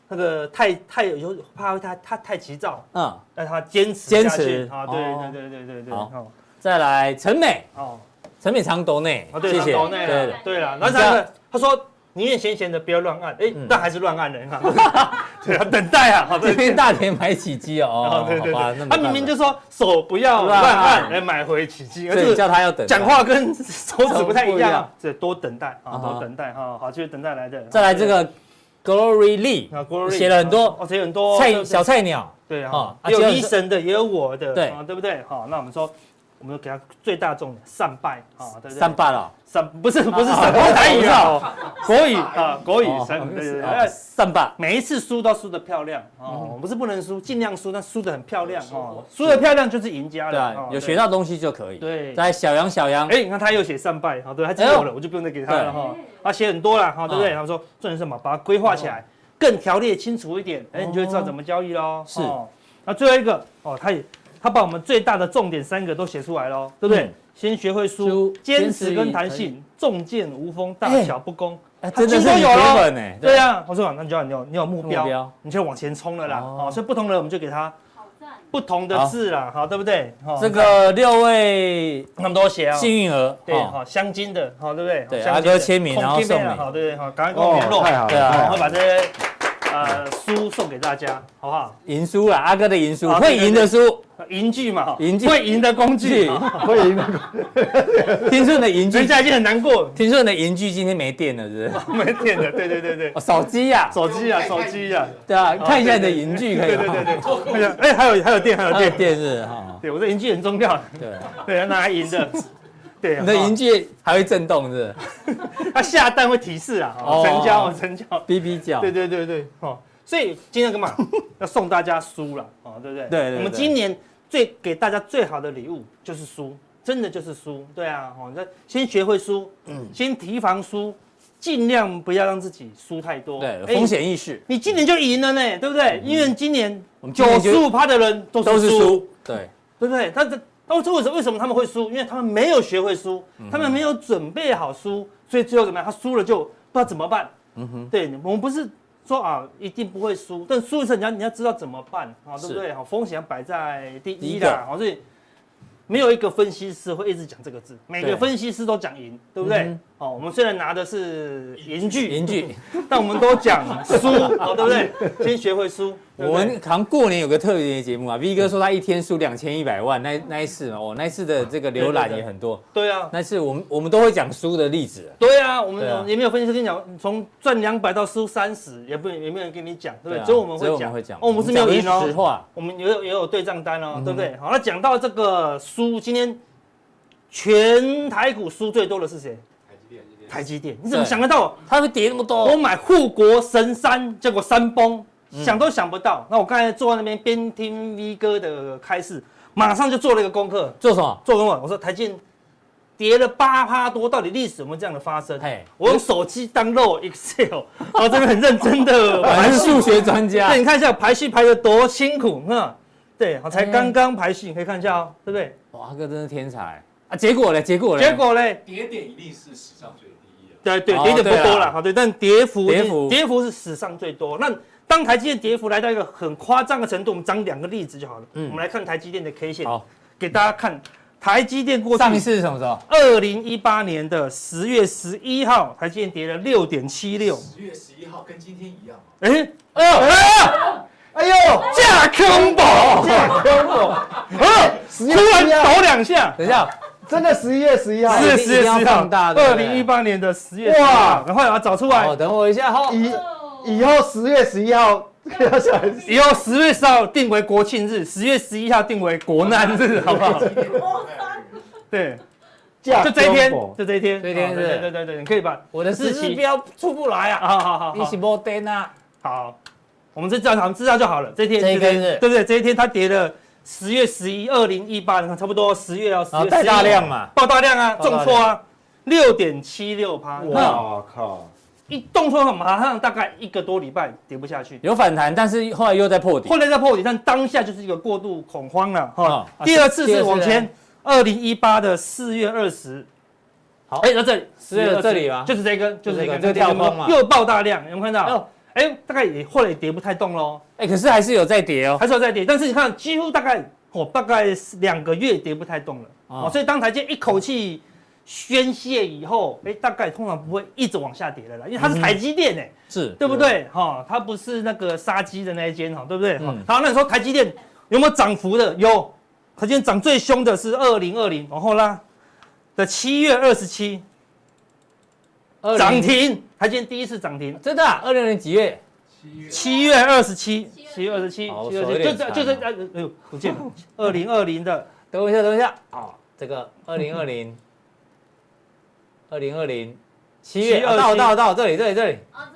那个太太有怕他他太急躁，嗯，但他坚持坚持啊，对对对对对对，好。再来陈美。哦，陈美常斗内谢谢，对对。了，然后他他说宁愿闲闲的不要乱按，哎，但还是乱按的，*laughs* 你看，对啊，等待啊，*laughs* 好，这边大田买起机哦，对对对，他明明就说手不要乱按来买回起机，而且叫他要等，讲话跟手指不太一样，这多等待啊，多等待哈，好，继续等待来的。再来这个 Glory Lee，写了很多，哦，写很多菜小菜鸟，对啊，有医生的，也有我的，对。啊，对不对？好，那我们说。我们给他最大重点，善败啊，对不对？善败了，善不是不是善，不是台语啊，国语啊，国语善，对对对，善败，每一次输都输得漂亮哦，不是不能输，尽量输，但输得很漂亮哦，输。得漂亮就是赢家了，对，有学到东西就可以。对，来小杨小杨，哎，你看他又写善败，好，对，他记得我了，我就不用再给他了哈，他写很多了哈，对不对？他说重点是什么？把它规划起来，更条列清楚一点，哎，你就会知道怎么交易喽。是，那最后一个哦，他也。他把我们最大的重点三个都写出来喽，对不对？先学会输，坚持跟弹性，重剑无锋，大小不攻，真的是铁粉呢。对啊，我说那你就要你有你有目标，你就往前冲了啦。哦，所以不同的我们就给他不同的字啦，好，对不对？这个六位那么多写啊，幸运儿，对，好，镶金的，好，对不对？对，阿哥签名然后送你，好，对不对？好，赶快给我联络，太好了，对啊，我会把这些。呃，书送给大家，好不好？赢书啊，阿哥的赢书，会赢的书，赢具嘛，赢具，会赢的工具，会赢的工具。*laughs* 听说你的赢具，人家已经很难过。听说你的赢具今天没电了，是不是？*laughs* 没电了，对对对对。手机呀，手机呀，手机呀，对啊，看一下你的赢具可以。对对对对。*laughs* 哎，还有还有电，还有电，电是哈。对，我的赢具很重要。对对，拿来赢的。对，你的银具还会震动，是不是？*laughs* 它下蛋会提示啊，成交，成交，哔哔叫。对对对对，哦，所以今天干嘛？*laughs* 要送大家书了，哦，对不对？对。我们今年最给大家最好的礼物就是书，真的就是书。对啊，哦，那先学会输，嗯，先提防输，尽量不要让自己输太多。对，风险意识。你今年就赢了呢，对不对？因为今年九十五趴的人都是输，对，对不对？他这。那为什么为什么他们会输？因为他们没有学会输，他们没有准备好输，所以最后怎么样？他输了就不知道怎么办。嗯哼，对，我们不是说啊一定不会输，但输的时候你要你要知道怎么办啊，对不对？好，风险摆在第一的，好，所以。没有一个分析师会一直讲这个字，每个分析师都讲赢，对不对？哦，我们虽然拿的是银具，银具，*laughs* 但我们都讲输，哦，对不对？先学会输。我们好像过年有个特别的节目啊，V 哥说他一天输两千一百万，那那一次哦，那一次的这个浏览也很多。对啊，那次我们我们都会讲输的例子。对啊，我们也没有分析师跟你讲，从赚两百到输三十，也不也没有人跟你讲，对不对？只有我们会讲。哦，我们是没有赢哦。实话，我们也有也有对账单哦，对不对？好，那讲到这个输，今天全台股输最多的是谁？台积电。你怎么想得到它会跌那么多？我买护国神山，结果山崩。想都想不到，那我刚才坐在那边边听 V 哥的开示，马上就做了一个功课。做什么？做功课。我说台积跌了八趴多，到底历史有没有这样的发生？嘿，我用手机 download Excel，我这边很认真的，*laughs* 我是数学专家。对，你看一下排序排的多辛苦，哈，对，我才刚刚排序，你可以看一下哦，对不对？哇，哥真是天才啊！结果嘞？结果嘞？结果嘞？跌点一定是史上最。对对，跌点不多了，好对，但跌幅跌幅跌幅是史上最多。那当台积电跌幅来到一个很夸张的程度，我们讲两个例子就好了。嗯，我们来看台积电的 K 线。好，给大家看台积电过去上一次是什么时候？二零一八年的十月十一号，台积电跌了六点七六。十月十一号跟今天一样。哎，哎呦，哎呦，架空宝，架空宝，*laughs* 啊，突然倒两下。等一下，真的十一月十一号？是十月十一号。二零一八年的十月。哇，赶快把它找出来。哦，等我一下哈。以。以后十月十一号要下来，*laughs* 以后十月十号定为国庆日，十月十一号定为国难日，*laughs* 好不好？对，就这一天，就这一天，这一天，对对对对，你可以把我的日期标出不来啊！好好好，你是没电啊？好，我们这知道，我们知道就好了。这一天，这一天，对不对？这一天它跌了，十月十一，二零一八，你看差不多十月要十月大量嘛，爆大量啊，重挫啊，六点七六趴，哇靠！一动作马上大概一个多礼拜跌不下去，有反弹，但是后来又在破底，后来在破底，但当下就是一个过度恐慌了哈。第二次是往前，二零一八的四月二十，好，哎，在这里，四月这里吧，就是这根，就是这根，这个跳空嘛，又爆大量，有没有看到？哎，大概也后来也跌不太动喽，哎，可是还是有在跌哦，还是有在跌，但是你看几乎大概哦，大概两个月跌不太动了，哦，所以当台积一口气。宣泄以后，哎，大概通常不会一直往下跌的啦，因为它是台积电哎，是对不对？哈，它不是那个杀鸡的那一间哈，对不对？好，那你说台积电有没有涨幅的？有，台积电涨最凶的是二零二零，往后拉的七月二十七，涨停，台积电第一次涨停，真的？二零二零几月？七月二十七，七月二十七，七月二十七，就这，就这，哎呦，不见了，二零二零的，等我一下，等一下，啊，这个二零二零。*laughs* 二零二零。七月。到到到这里这里这里。啊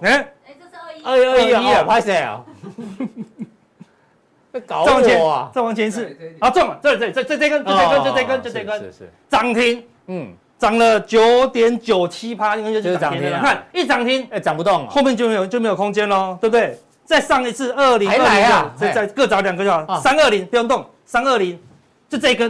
这哎？哎这是二一。二一二一啊拍谁啊？被 *laughs* 搞我啊！再往前一次啊中了这里这里这这这根这这根这这根这这根。是是。涨停。嗯涨了九点九七趴应该就是涨停了。看一涨停哎涨不动后面就没有就没有空间喽对不对？再上一次二零二零啊再再各找两个就好三二零不用动三二零就这一根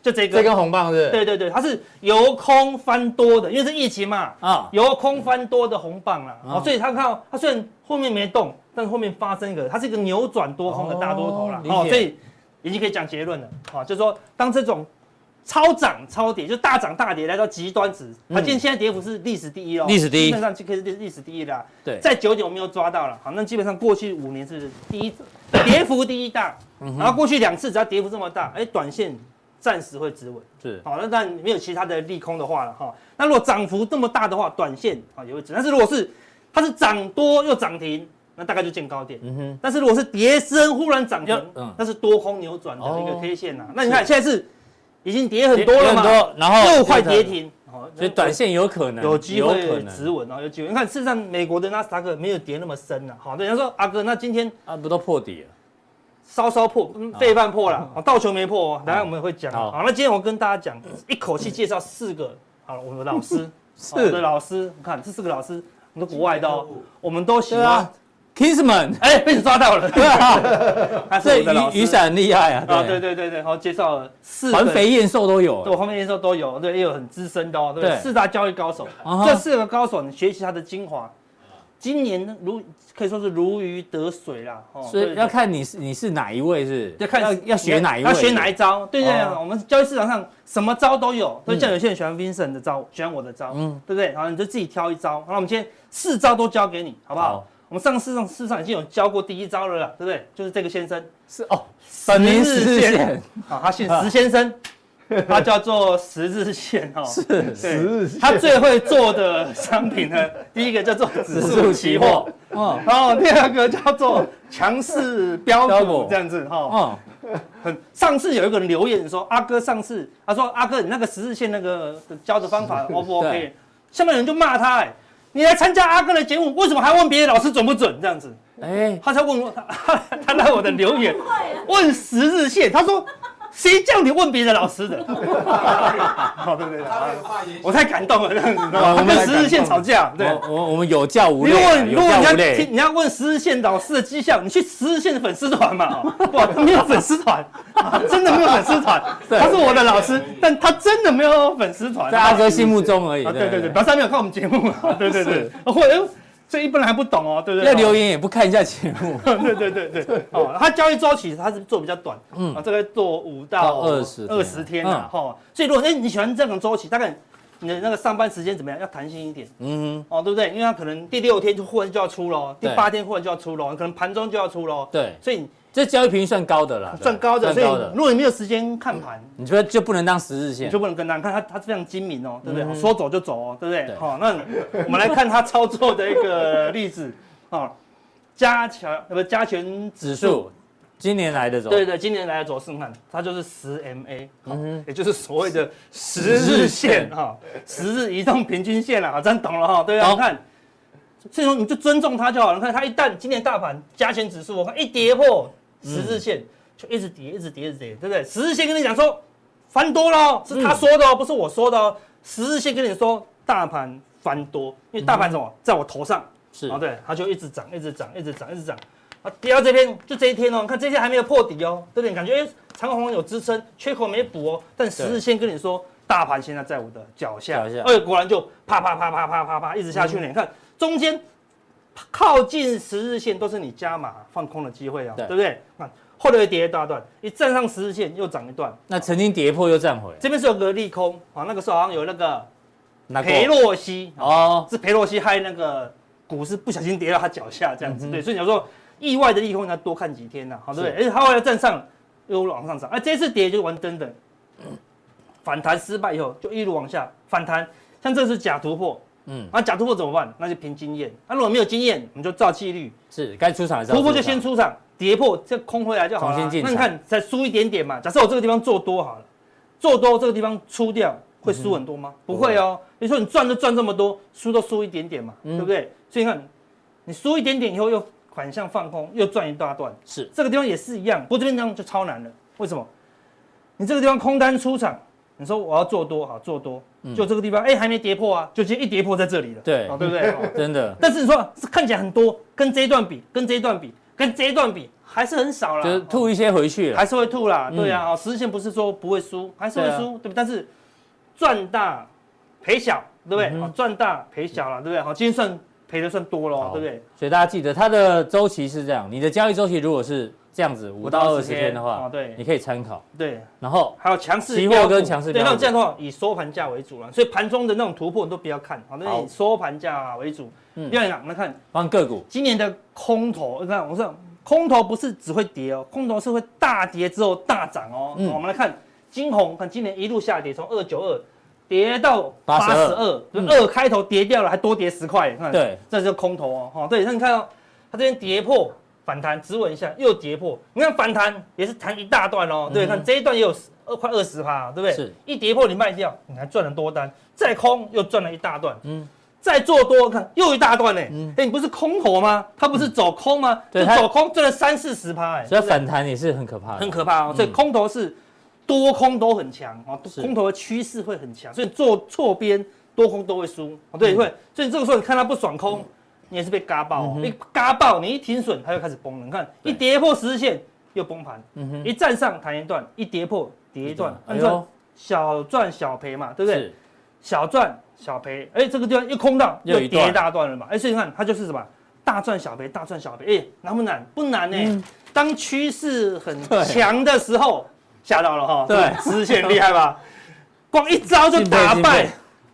就这根。这根红棒是？对对对，它是由空翻多的，因为是疫情嘛，啊，由空翻多的红棒啊，哦，所以它看它虽然后面没动，但是后面发生一个，它是一个扭转多空的大多头了，哦，所以已经可以讲结论了，好，就是说当这种。超涨超跌，就大涨大跌来到极端值，它今天现在跌幅是历史第一哦，历史第一，基本上就可以是历史第一的。对，在九点我们又抓到了，好，那基本上过去五年是第一，跌幅第一大，然后过去两次只要跌幅这么大，哎，短线暂时会止稳，是，好，那但没有其他的利空的话了哈，那如果涨幅这么大的话，短线啊也会止，但是如果是它是涨多又涨停，那大概就见高点，嗯哼，但是如果是跌升忽然涨停，嗯，那是多空扭转的一个 K 线呐，那你看现在是。已经跌很多了嘛，然后又快跌停，所以短线有可能有机会止稳啊，有机会。你看，事实上美国的纳斯达克没有跌那么深了。好，人家说阿哥，那今天啊不都破底了，稍稍破，嗯，背半破了，倒球没破哦。等下我们会讲。好，那今天我跟大家讲，一口气介绍四个，好了，我们的老师，*laughs* 是的老师，你看这四个老师，很多国外的哦，我们都喜欢。Kingsman，哎，被你抓到了，对 *laughs* 啊，所以雨雨伞很厉害啊，啊，对对对对，好，介绍了四环肥燕瘦都有，对，环肥燕瘦都有，对，也有很资深的哦，对，四大交易高手，这四个高手，你学习他的精华，今年如可以说是如鱼得水啦，所以要看你是你是哪一位是，要看要要学哪一位，要学哪一招，对对，我们交易市场上什么招都有，所以像有些人喜欢 Vincent 的招，喜欢我的招，嗯，对不对？然后你就自己挑一招，那我们今天四招都教给你，好不好？我们上市上市上已经有教过第一招了啦，对不对？就是这个先生是哦，本名十日线啊，他姓石先生，他叫做十日线哦，是十日线。他最会做的商品呢，第一个叫做指数期货，哦，然后第二个叫做强势标股这样子哈，很上次有一个人留言说，阿哥上次他说阿哥你那个十字线那个教的方法 O 不 OK？下面人就骂他哎。你来参加阿哥的节目，为什么还问别的老师准不准？这样子，哎，他才问我，他 *laughs* 他来我的留言，问十日线，他说。谁叫你问别的老师的？好，*laughs* 对对对，我太感动了，这样子？我们十日线吵架，对，我我们有教无类。如果如果你要听，你要问十日线老师的绩效，你去十日线的粉丝团嘛，*laughs* 哇，他没有粉丝团，真的没有粉丝团。他是我的老师，但他真的没有粉丝团，在阿哥心目中而已。对对对，表示他没有看我们节目嘛，对对对，或者。所以一般人还不懂哦，对不对？要留言也不看一下节目。对对对对，*laughs* 哦，他交易周期他是做比较短，嗯，啊，这个做五到二十二十天的哈。所以如果哎你喜欢这种周期，大概你的那个上班时间怎么样？要弹性一点，嗯，哦，对不对？因为他可能第六天就忽然就要出喽，第八天忽然就要出喽，可能盘中就要出喽。对，所以。这交易频率算高的了，算高的，所以如果你没有时间看盘，你觉得就不能当十日线，就不能跟单。看它，它非常精明哦，对不对？说走就走哦，对不对？好，那我们来看它操作的一个例子，好，加权不加权指数，今年来的走，对对，今年来的走势，看它就是十 MA，嗯，也就是所谓的十日线哈，十日移动平均线了，好，这样懂了哈，对啊，看。所以说你就尊重它就好了。你看它一旦今年大盘加权指数，我看一跌破十字线，就一直跌，一直跌，一直跌，对不对？十字线跟你讲说翻多了，是他说的哦，不是我说的哦。十字线跟你说大盘翻多，因为大盘什么在我头上，是啊，对，它就一直涨，一直涨，一直涨，一直涨。啊，跌到这边就这一天哦，看这一天还没有破底哦，对不对？感觉哎，长红有支撑，缺口没补哦。但十日线跟你说大盘现在在我的脚下，哎，果然就啪啪啪啪啪啪啪一直下去呢。你看。中间靠近十日线都是你加码放空的机会啊，对不对？那后来又跌一大段，一站上十日线又涨一段。那曾经跌破又站回，这边是有个利空啊，那个时候好像有那个裴洛西哦，是裴洛西害那个股市不小心跌到他脚下这样子，对，所以你要说意外的利空，你要多看几天呐，好对不对？而且他后来站上又往上涨，哎，这次跌就完登的，反弹失败以后就一路往下反弹，像这次假突破。嗯，那假突破怎么办？那就凭经验。那如果没有经验，我们就照纪律，是该出场的时候突破就先出场，跌破再空回来就好了。重新。那你看再输一点点嘛。假设我这个地方做多好了，做多这个地方出掉会输很多吗？不会哦。你说你赚就赚这么多，输都输一点点嘛，对不对？所以你看，你输一点点以后又反向放空，又赚一大段。是这个地方也是一样，不过这边这样就超难了。为什么？你这个地方空单出场。你说我要做多，好做多，就这个地方，哎，还没跌破啊，就今天一跌破在这里了，对，对不对？*laughs* 真的。但是你说是看起来很多，跟这一段比，跟这一段比，跟这一段比，还是很少啦，就是吐一些回去，还是会吐啦。对啊，哦，十日线不是说不会输，还是会输，对不？但是赚大赔小，对不对？哦，赚大赔小了，对不对？好，今天算赔的算多了，对不对？所以大家记得它的周期是这样，你的交易周期如果是这样子五到二十天的话，对，你可以参考。对，然后还有强势期货跟强势，对，那这样的话以收盘价为主了，所以盘中的那种突破你都不要看，好，那以收盘价为主。嗯，第二个，我们看帮个股，今年的空头，你看我说。空头不是只会跌哦，空头是会大跌之后大涨哦。嗯，我们来看金红，看今年一路下跌，从二九二跌到八十二，就二开头跌掉了，还多跌十块。看，对，这就是空头哦。哈，对，那你看哦，它这边跌破反弹，止稳一下又跌破。你看反弹也是弹一大段哦。对，看这一段也有二快二十趴，对不对？是，一跌破你卖掉，你还赚了多单，再空又赚了一大段。嗯。再做多看又一大段呢，哎，你不是空头吗？它不是走空吗？就走空赚了三四十趴，哎，所以反弹也是很可怕，很可怕哦。所以空头是多空都很强啊，空头的趋势会很强，所以做错边多空都会输，对，会。所以这个时候你看它不爽空，你也是被嘎爆，一嘎爆你一停损，它就开始崩了。你看一跌破十日线又崩盘，嗯一站上弹一段，一跌破跌一段，你说小赚小赔嘛，对不对？小赚。小赔，哎，这个地方又空到，又跌一大段了嘛，哎，所以你看它就是什么，大赚小赔，大赚小赔，哎，难不难？不难呢。嗯、当趋势很强的时候，吓到了哈，对，十日线厉害吧？*laughs* 光一招就打败，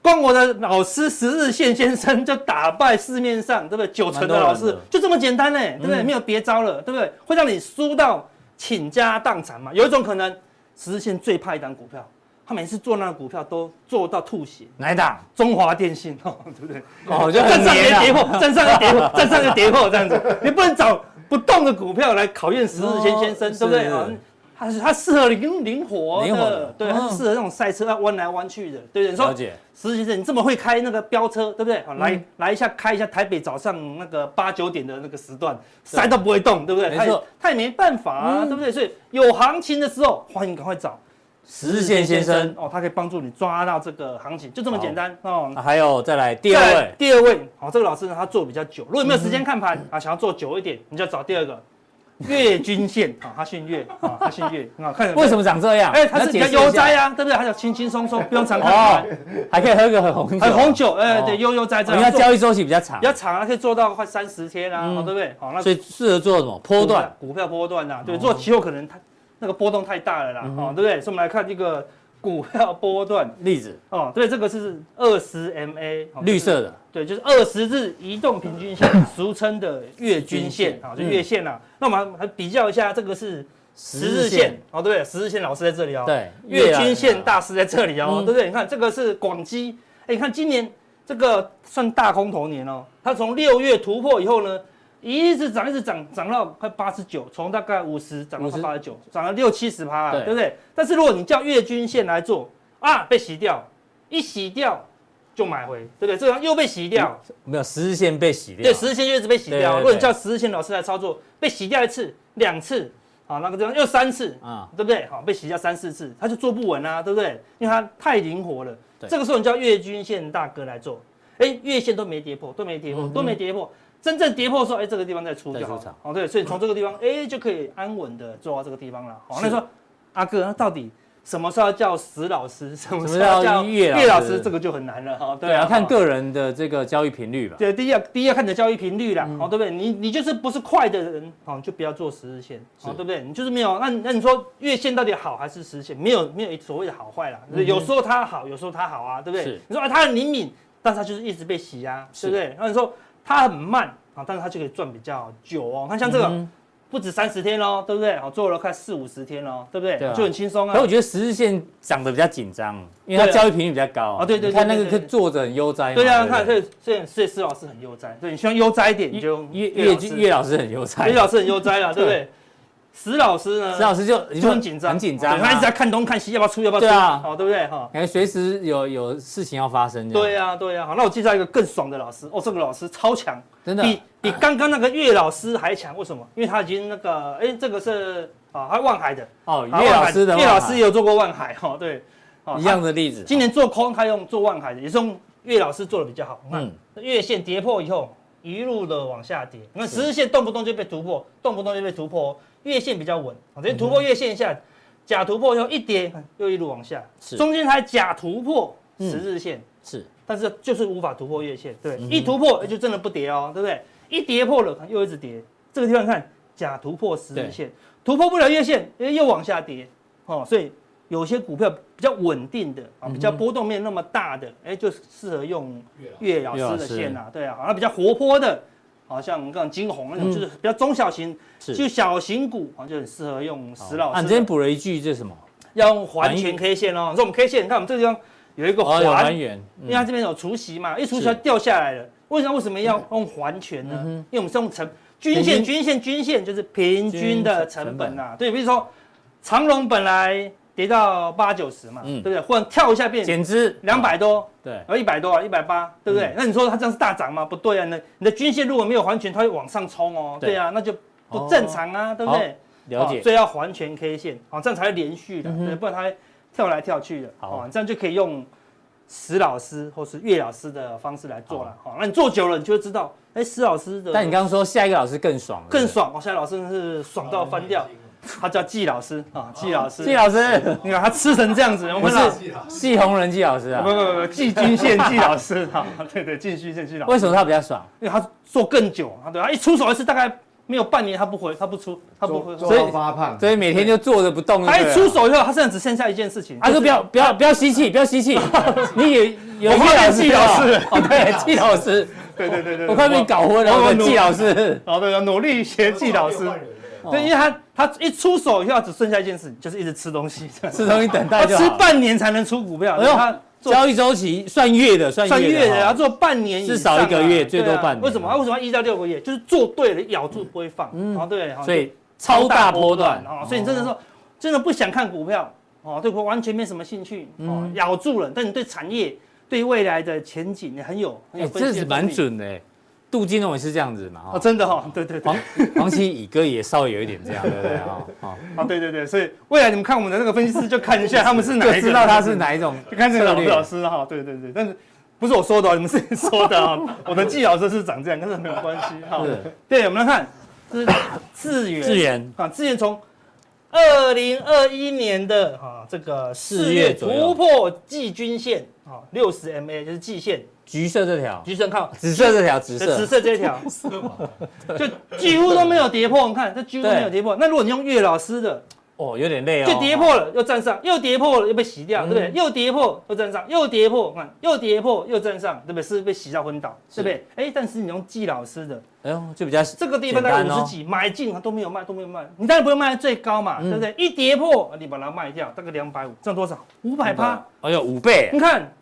光我的老师十日线先生就打败市面上对不对九成的老师，就这么简单呢，对不对？没有别招了，对不对？会让你输到倾家荡产嘛？有一种可能，十日线最怕一档股票。他每次做那个股票都做到吐血，哪一档？中华电信，哦，*laughs* 对不对？哦，就站上一个 *laughs* 跌破，站上一个跌破，站上一个跌破这样子，你不能找不动的股票来考验十日线先生，*laughs* 对不对？它是它适合灵灵活的，对，它适合那种赛车要弯来弯去的，对不对？你说十日线先生，你这么会开那个飙车，对不对？来来一下开一下台北早上那个八九点的那个时段，塞都不会动，对不对？没错，他也没办法啊，对不对？所以有行情的时候，欢迎赶快找。十日线先生哦，他可以帮助你抓到这个行情，就这么简单哦。还有再来第二位，第二位，好，这个老师呢，他做比较久，如果没有时间看盘啊，想要做久一点，你就要找第二个月均线啊，他姓月啊，他姓月，啊，*laughs* 看为什么长这样？哎，他是比较悠哉啊，对不对？他就轻轻松松，*laughs* 不用常看，还可以喝个很红很红酒，哎，对，悠悠哉哉。因为交易周期比较长，比较长啊，可以做到快三十天啊，对不对？好，那所以适合做什么？波段股票波段呐，对，做期货可能它那个波动太大了啦，哦，对不对？所以我们来看这个。股票波段。例子。哦，对，这个是二十 MA 绿色的，对，就是二十日移动平均线，俗称的月均线啊，就月线啦。那我们还比较一下，这个是十日线哦，对，十日线老师在这里哦，对，月均线大师在这里哦，对不对？你看这个是广基，哎，你看今年这个算大空头年哦，它从六月突破以后呢。一直涨，一直涨，涨到快八十九，从大概五十涨到八十九，涨了六七十趴，对不对？但是如果你叫月均线来做啊，被洗掉，一洗掉就买回，对不对？这样又被洗掉，没有十日线被洗掉，对，十日线就一直被洗掉。如果你叫十日线老师来操作，被洗掉一次、两次，啊，那个地方又三次，啊，对不对？好，被洗掉三四次，他就做不稳啊，对不对？因为它太灵活了。这个时候你叫月均线大哥来做，哎，月线都没跌破，都没跌破，都没跌破。真正跌破的时候，哎，这个地方再出就好。哦，对，所以从这个地方，哎，就可以安稳的做到这个地方了。好，那说阿哥，那到底什么时候要叫石老师，*laughs* 什么时候要叫叶老师？这个就很难了。哈，对，要看个人的这个交易频率吧。对，第一要第一要看你的交易频率啦。好，对不对？你你就是不是快的人，好，就不要做十日线，好，对不对？你就是没有，那那你说月线到底好还是十日线？没有没有所谓的好坏啦。有时候它好，有时候它好啊，对不对？你说啊，它很灵敏，但是它就是一直被洗啊，对不对？那你说。它很慢啊，但是它就可以赚比较久哦。看像这个，不止三十天喽，对不对？好，做了快四五十天喽，对不对？就很轻松啊。可我觉得十日线涨得比较紧张，因为它交易频率比较高啊。对对，看那个坐着很悠哉。对啊，看这这所以施老师很悠哉。对，你希望悠哉一点，你就叶叶叶老师很悠哉。叶老师很悠哉了，*laughs* 对不对？石老师呢？石老师就就很紧张，很紧张，他一直在看东看西，要不要出，要不要出？对啊，好，对不对？哈，感觉随时有有事情要发生。对啊，对啊。好，那我介绍一个更爽的老师哦，这个老师超强，真的比比刚刚那个岳老师还强。为什么？因为他已经那个，哎，这个是啊，他万海的哦，岳老师的，岳老师也有做过万海哈，对，一样的例子。今年做空，他用做万海的，也是用岳老师做的比较好。嗯，月线跌破以后。一路的往下跌。你看十日线动不动就被突破，动不动就被突破，月线比较稳，直接突破月线下，假突破又一跌，又一路往下，中间还假突破十日线，是，但是就是无法突破月线，对，一突破就真的不跌哦，对不对？一跌破了又一直跌，这个地方看假突破十日线，突破不了月线，又往下跌，哦，所以。有些股票比较稳定的啊，比较波动面那么大的，哎，就适合用月老师的线啊，对啊，那比较活泼的，好像刚刚金红那种，就是比较中小型，就小型股好像，就很适合用石老师。你今天补了一句，这是什么？要用环权 K 线哦。你说我们 K 线，你看我们这个地方有一个环圆，因为它这边有除息嘛，一除息掉下来了。为什么为什么要用环权呢？因为我们是用成均线，均线，均线就是平均的成本啊。对，比如说长隆本来。跌到八九十嘛，对不对？忽然跳一下变减资两百多，对，然后一百多啊，一百八，对不对？那你说它这样是大涨吗？不对啊，那你的均线如果没有还全，它会往上冲哦，对啊，那就不正常啊，对不对？了解，所以要还全 K 线，哦，这样才会连续的，对，不然它会跳来跳去的，好，这样就可以用石老师或是岳老师的方式来做了，好，那你做久了，你就会知道，哎，石老师的。但你刚刚说下一个老师更爽，更爽，哦，下一个老师是爽到翻掉。他叫季老师啊，季老师，季老师，你看他吃成这样子，我们是季红人季老师啊，不不不，季均线季老师啊，*laughs* 对对，季均线季老师。为什么他比较爽？因为他做更久，他对他一出手一次大概没有半年，他不回，他不出，他不回，所以发胖，所以每天就坐着不动。他一出手以后，他现在只剩下一件事情，他说不要不要不要吸气，不要吸气，*laughs* 你也有季老师，季老师，哦对，季老师，*laughs* 对对对对，我快被搞昏了，我季老师，哦对，要努力学季老师。对，因为他他一出手以后只剩下一件事，就是一直吃东西，吃东西等待就好。吃半年才能出股票，他交易周期算月的，算月的，要做半年以上，至少一个月，最多半年。为什么？他为什么一到六个月？就是做对了，咬住不会放。嗯，对。所以超大波段啊，所以你真的说，真的不想看股票哦，对，完全没什么兴趣哦，咬住了。但你对产业、对未来的前景也很有，哎，这是蛮准的。杜金龙也是这样子嘛？哦，真的 *laughs* 哈，对对对，黄黄奇乙哥也稍微有一点这样，对不对？啊，*laughs* 啊，对对对，所以未来你们看我们的那个分析师，就看一下他们是哪知道 *laughs* 他是哪一种，就看这个老师老师哈，对对对，但是不是我说的，你们自己说的啊，我的季老师是长这样，跟这没有关系哈。对，我们来看，这是 *coughs* 智源，智源啊，智源从二零二一年的哈这个四月突破季均线啊，六十 MA 就是季线。橘色这条，橘色靠，紫色这条，紫色，紫色这条，*laughs* 就几乎都没有跌破。你看，这几乎都没有跌破。那如果你用岳老师的，哦，有点累哦，就跌破了又站上，又跌破了又被洗掉，对不对？又跌破又站上，又跌破，看又跌破又站上，对不对？是被洗到昏倒，对不对？哎，但是你用季老师的，哎呦，就比较这个地方大概五十几，买进都没有卖，都没有卖。你当然不用卖在最高嘛，对不对？一跌破你把它卖掉，大概两百五，赚多少？五百趴，哎呦，五倍，你看。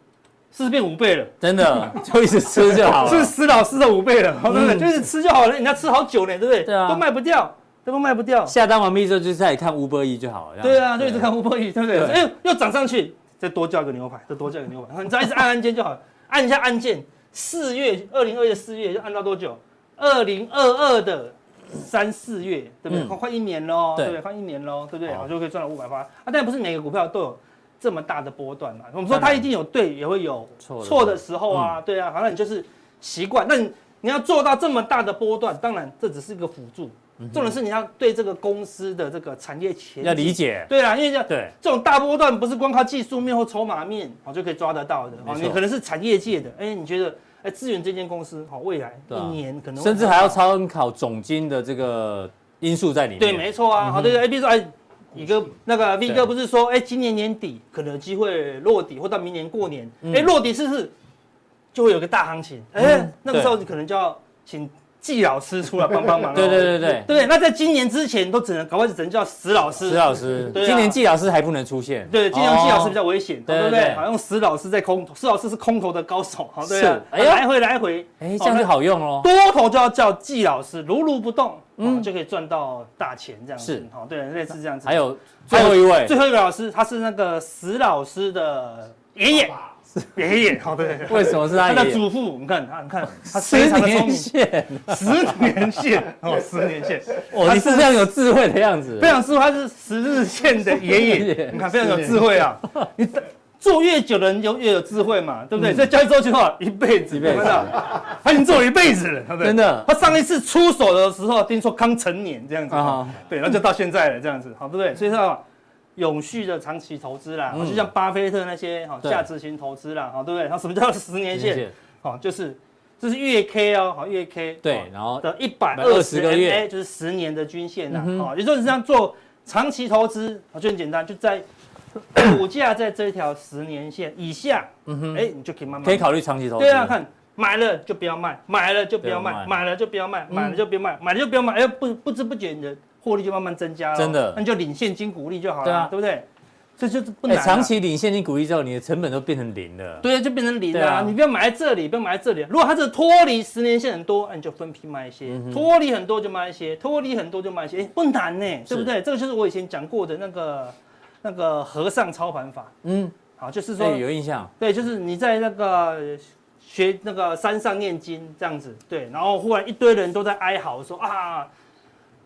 是变五倍了？真的，*laughs* 就一直吃就好了。是死老师的五倍了，对不对？就一直吃就好了，人家吃好久呢，对不对？对啊，都卖不掉，都卖不掉。下单完毕之后，就再看 Uber Eats 就好了。对啊，就一直看 Uber Eats，对不对？哎，又涨上去，再多叫一个牛排，再多叫一个牛排。你只要一直按按键就好，按一下按键。四月，二零二一的四月，就按到多久？二零二二的三四月，对不对？快快一年喽，对不对？快一年喽，对不对？好，就可以赚到五百八。啊，但不是每个股票都有。这么大的波段嘛，我们说它一定有对，也会有错的时候。啊，对啊，好，那你就是习惯。那你你要做到这么大的波段，当然这只是一个辅助，重点是你要对这个公司的这个产业前景。要理解。对啊，因为这对。这种大波段不是光靠技术面或筹码面哦就可以抓得到的哦，你可能是产业界的，哎，你觉得哎智原这间公司好未来一年可能甚至还要参考总经的这个因素在里面。对，没错啊，好，对对，哎，比如说哎。一个那个 V 哥不是说，哎，今年年底可能有机会落底，或到明年过年，哎，落底是不是就会有个大行情？哎，那个时候你可能就要请季老师出来帮帮忙。对。对对对对，那在今年之前都只能赶快只能叫石老师。石老师，今年季老师还不能出现。对，今年季老师比较危险，对不对？好，像石老师在空头，石老师是空头的高手，好，对啊，来回来回，哎，这样就好用哦。多头就要叫季老师，如如不动。嗯，就可以赚到大钱这样子。是，好，对，类似这样子。还有最后一位，最后一位老师，他是那个石老师的爷爷，爷爷。好，*laughs* 对。为什么是他的祖父？你看，他，你看，他十年线，十年线，*laughs* 哦，十年线。哦，你是非常有智慧的样子。非常智慧，他是十日线的爷爷。你看，非常有智慧啊。*laughs* 你做越久的人就越有智慧嘛，对不对？所以交易周期的话，一辈子，一辈子，他已经做了一辈子了，*laughs* 对不对？真的。他上一次出手的时候，听说刚成年这样子，对，然后就到现在了这样子，好，对不对？所以说，永续的长期投资啦，就像巴菲特那些哈价值型投资啦，好，对不对？然后什么叫十年线？好，就是这是月 K 哦，好，月 K 对，然后的一百二十个月就是十年的均线呐，好，也就是这样做。长期投资好，就很简单，就在 *coughs* 股价在这条十年线以下，嗯哼，哎，你就可以慢慢可以考虑长期投资。对啊，看买了就不要卖，买了就不要卖，买了就不要卖，买了就不要卖，买了就不要卖，哎，不不知不觉你的获利就慢慢增加了，真的，那你就领现金股利就好了，对不对？这就是不难。长期领现金股利之后，你的成本都变成零了。对啊，就变成零了。你不要买在这里，不要买在这里。如果它是脱离十年线很多，那你就分批卖一些；脱离很多就卖一些，脱离很多就卖一些。哎，不难呢，对不对？这个就是我以前讲过的那个那个和尚操盘法。嗯，好，就是说有印象。对，就是你在那个学那个山上念经这样子，对，然后忽然一堆人都在哀嚎说啊。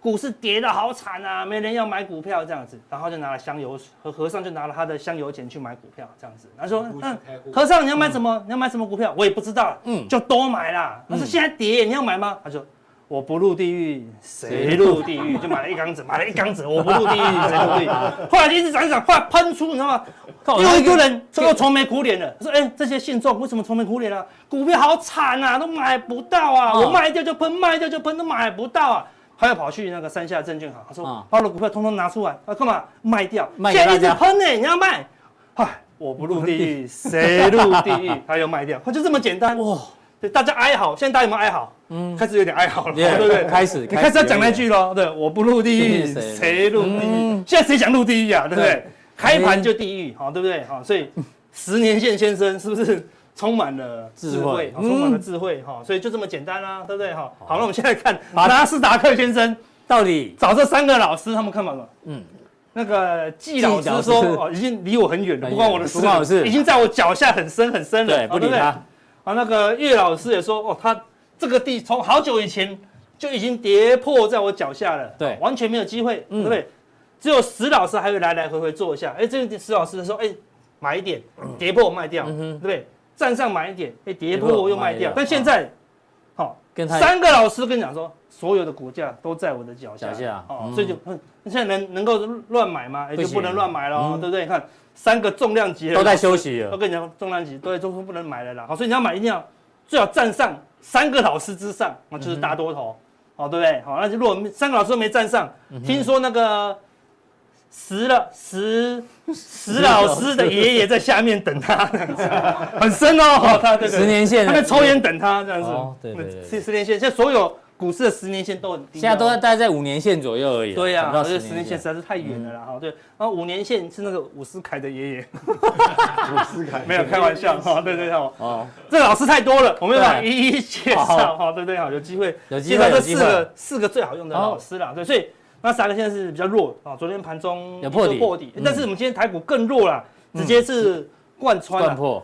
股市跌得好惨啊，没人要买股票这样子，然后就拿了香油和和尚就拿了他的香油钱去买股票这样子。他说：“嗯，和尚你要买什么？你要买什么股票？我也不知道，嗯，就都买啦。他说现在跌，你要买吗？他说我不入地狱谁入地狱？就买了一缸子，买了一缸子，我不入地狱谁入地狱？后来一直涨一涨，后来喷出，你知道吗？又一个人又愁眉苦脸了。他说：哎，这些信众为什么愁眉苦脸啊？股票好惨啊，都买不到啊，我卖掉就喷，卖掉就喷，都买不到啊。”他又跑去那个山下证券行，他说：“把我的股票通通拿出来，他干嘛卖掉？现在一直喷呢，你要卖？嗨，我不入地狱，谁入地狱？*laughs* 他要卖掉，他就这么简单哇！对，大家哀嚎，现在大家有没有哀嚎？嗯，开始有点哀嚎了，对不对？开始，你开始要讲那句喽，对，我不入地狱，*laughs* 谁入地狱？现在谁想入地狱啊？对不对？开盘就地狱，好，对不对？好，所以十年线先生是不是？”充满了智慧，充满了智慧哈，所以就这么简单啦，对不对哈？好，那我们现在看纳斯达克先生到底找这三个老师，他们看法了。嗯，那个季老师说哦，已经离我很远了，不关我的事，已经在我脚下很深很深了，对不对？啊，那个岳老师也说哦，他这个地从好久以前就已经跌破在我脚下了，对，完全没有机会，对不对？只有石老师还会来来回回做一下，哎，这个石老师说，哎，买一点，跌破我卖掉，对不对？站上买一点，哎，跌破又卖掉。但现在，好，三个老师跟你讲说，所有的股价都在我的脚下，哦，所以就，现在能能够乱买吗？哎，就不能乱买了，对不对？你看，三个重量级的都在休息了，都跟你讲重量级都在中枢不能买了啦。好，所以你要买一定要最好站上三个老师之上，那就是大多头，哦，对不对？好，那就如果三个老师都没站上，听说那个。石了石石老师的爷爷在下面等他，*laughs* 很深哦。他这个十年线，他在抽烟等他这样子。对对对，十年线，现在所有股市的十年线都很低，现在都在待在五年线左右而已。对呀，而且十年线。实在是太远了啦。哈，对，然后五年线是那个伍思凯的爷爷。*laughs* 伍思凯没有开玩笑哈，对对哦。哦，这老师太多了，我们要一一介绍哈，对对好，有机会。介绍这四个四个最好用的老师了，对，所以。那三个现在是比较弱啊，昨天盘中有破底，破底，但是我们今天台股更弱了，直接是贯穿了。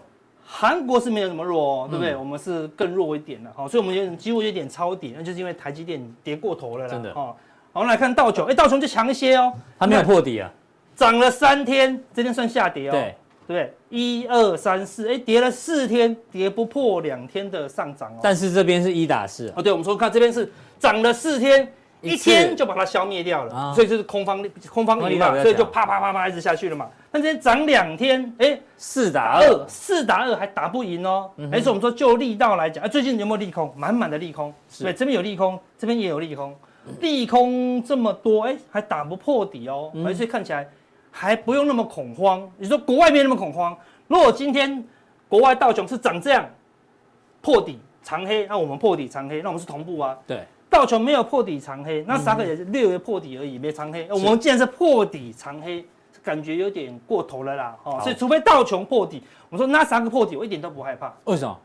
破，韩国是没有什么弱哦，对不对？我们是更弱一点的，好，所以我们有几乎有点抄底，那就是因为台积电跌过头了啦。真的，好，我们来看道琼，哎，道琼就强一些哦，它没有破底啊，涨了三天，这天算下跌哦，对，对，一二三四，哎，跌了四天，跌不破两天的上涨哦。但是这边是一打四哦，对，我们说看这边是涨了四天。一天就把它消灭掉了，所以就是空方空方赢嘛，所以就啪啪啪啪一直下去了嘛。但今天涨两天，哎，四打二，四打二还打不赢哦。哎，所以我们说就力道来讲，啊，最近有没有利空？满满的利空，对，这边有利空，这边也有利空，利空这么多，哎，还打不破底哦，而且看起来还不用那么恐慌。你说国外没那么恐慌，如果今天国外道琼是涨这样破底长黑，那我们破底长黑，那我们是同步啊。对。道琼没有破底长黑，那三个也是略微破底而已，没长黑。我们既然是破底长黑，感觉有点过头了啦。哦，所以除非道琼破底，我说那三个破底，我一点都不害怕。为什么？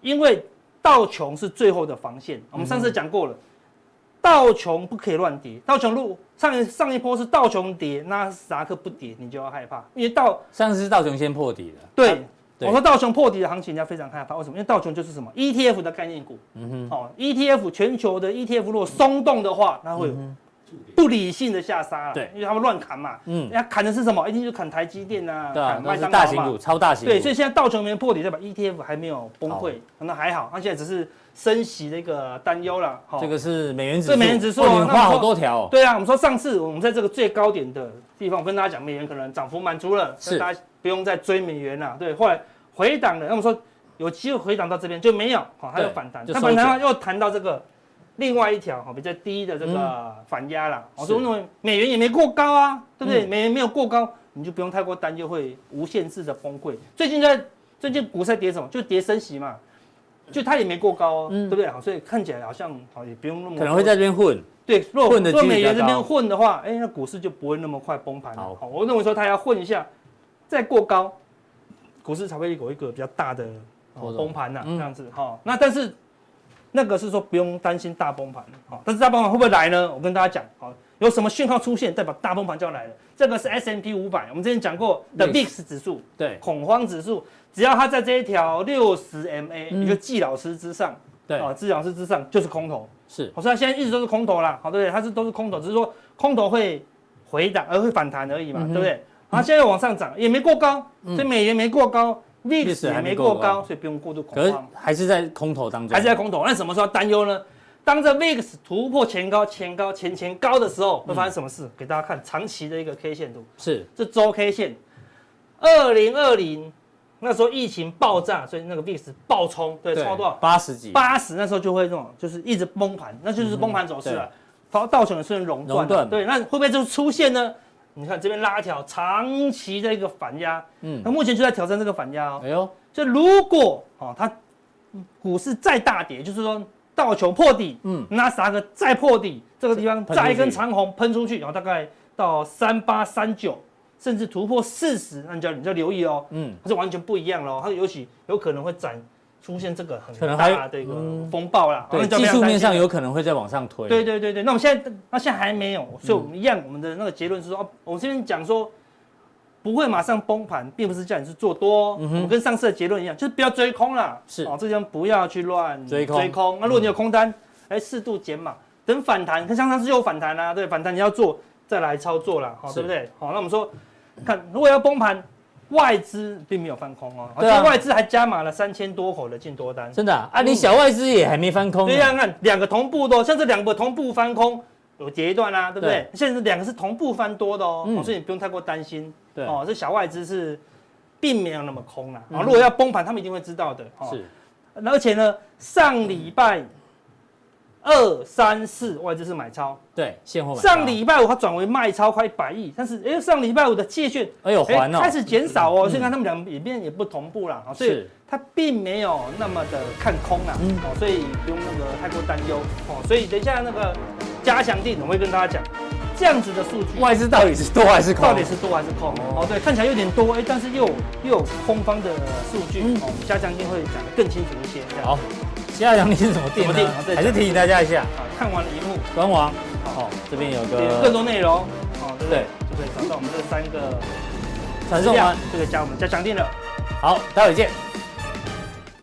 因为道琼是最后的防线。我们上次讲过了，道琼不可以乱跌。道琼路上一上一波是道琼跌，那斯达克不跌，你就要害怕，因为道上次是道琼先破底的。对。我说道琼破底的行情，人家非常害怕。为什么？因为道琼就是什么 ETF 的概念股。嗯哼。哦，ETF 全球的 ETF 如果松动的话，那会不理性的下杀了，对，因为他们乱砍嘛，嗯，人家砍的是什么？一定就砍台积电啊，对啊，都是大型股，超大型股，对，所以现在道琼没破底，代表 ETF 还没有崩溃，那还好，那现在只是升息的一个担忧了，这个是美元指数，美元指数，画好多条，对啊，我们说上次我们在这个最高点的地方，我跟大家讲，美元可能涨幅满足了，是。大家不用再追美元了，对，后来回档了，那我们说有机会回档到这边就没有，好，还有反弹，它反弹又谈到这个。另外一条哈比较低的这个反压啦，我说认为美元也没过高啊，对不对？美元没有过高，你就不用太过担忧会无限制的崩溃。最近在最近股市跌什么？就跌升息嘛，就它也没过高哦，对不对？好，所以看起来好像好也不用那么可能会在这边混。对，若若美元这边混的话，哎，那股市就不会那么快崩盘了。好，我认为说它要混一下，再过高，股市才会有一个比较大的崩盘呐，这样子哈。那但是。那个是说不用担心大崩盘，好，但是大崩盘会不会来呢？我跟大家讲，好，有什么讯号出现，代表大崩盘就要来了。这个是 S&P 五百，我们之前讲过的 VIX 指数，对，恐慌指数，只要它在这一条六十 MA，一个季老师之上，对，啊，季老师之上就是空头，是，好，所以它现在一直都是空头啦，好，对不对？它是都是空头，只是说空头会回档而会反弹而已嘛，对不对？然后现在往上涨，也没过高，所以美元没过高。历史还没过高，所以不用过度恐慌。还是在空头当中，还是在空头。那什么时候担忧呢？当这 VIX 突破前高、前高、前前高的时候，会发生什么事？给大家看长期的一个 K 线图，是这周 K 线。二零二零那时候疫情爆炸，所以那个 VIX 爆冲，对，超多少？八十几。八十那时候就会这种，就是一直崩盘，那就是崩盘走势了。然后道琼也是熔断，对，那会不会就出现呢？你看这边拉一条长期的一个反压，嗯，那目前就在挑战这个反压哦。哎呦，就如果哦，它股市再大跌，就是说道琼破底，嗯，纳斯达克再破底，这个地方再一根长红喷出去，然后大概到三八三九，甚至突破四十，那你就你就留意哦，嗯，它是完全不一样喽，它尤其有可能会涨。出现这个很大的一个风暴啦，对，技术面上有可能会再往上推。对对对对，那我们现在那现在还没有，所以我们一样，我们的那个结论是说，哦，我们这边讲说不会马上崩盘，并不是叫你是做多，我们跟上次的结论一样，就是不要追空啦，是哦，这地方不要去乱追空。追空，那如果你有空单，哎，适度减码，等反弹，看上次就有反弹啦，对，反弹你要做再来操作啦，好，对不对？好，那我们说看，如果要崩盘。外资并没有翻空哦，而且外资还加码了三千多口的净多单，真的啊？啊，你小外资也还没翻空？对呀，看两个同步的，像这两个同步翻空，有截一段啦，对不对？现在是两个是同步翻多的哦，所以你不用太过担心。对哦，这小外资是并没有那么空啦。啊，如果要崩盘，他们一定会知道的。是，而且呢，上礼拜。二三四外资是买超，对，现货买。上礼拜五它转为卖超，快一百亿，但是哎，上礼拜五的借券哎呦还开始减少哦，所以看他们两边也不同步啦，所以它并没有那么的看空啦，哦，所以不用那个太过担忧哦，所以等一下那个加强定我会跟大家讲，这样子的数据。外资到底是多还是空？到底是多还是空？哦，对，看起来有点多哎，但是又又有空方的数据，哦，加强定会讲得更清楚一些，好。加强錠是什么店呢？还是提醒大家一下啊，看完了一幕官网，好，这边有个更多内容，哦，对不对？就可以找到我们这三个传送门，就可以加我们加强定了。好，待会见。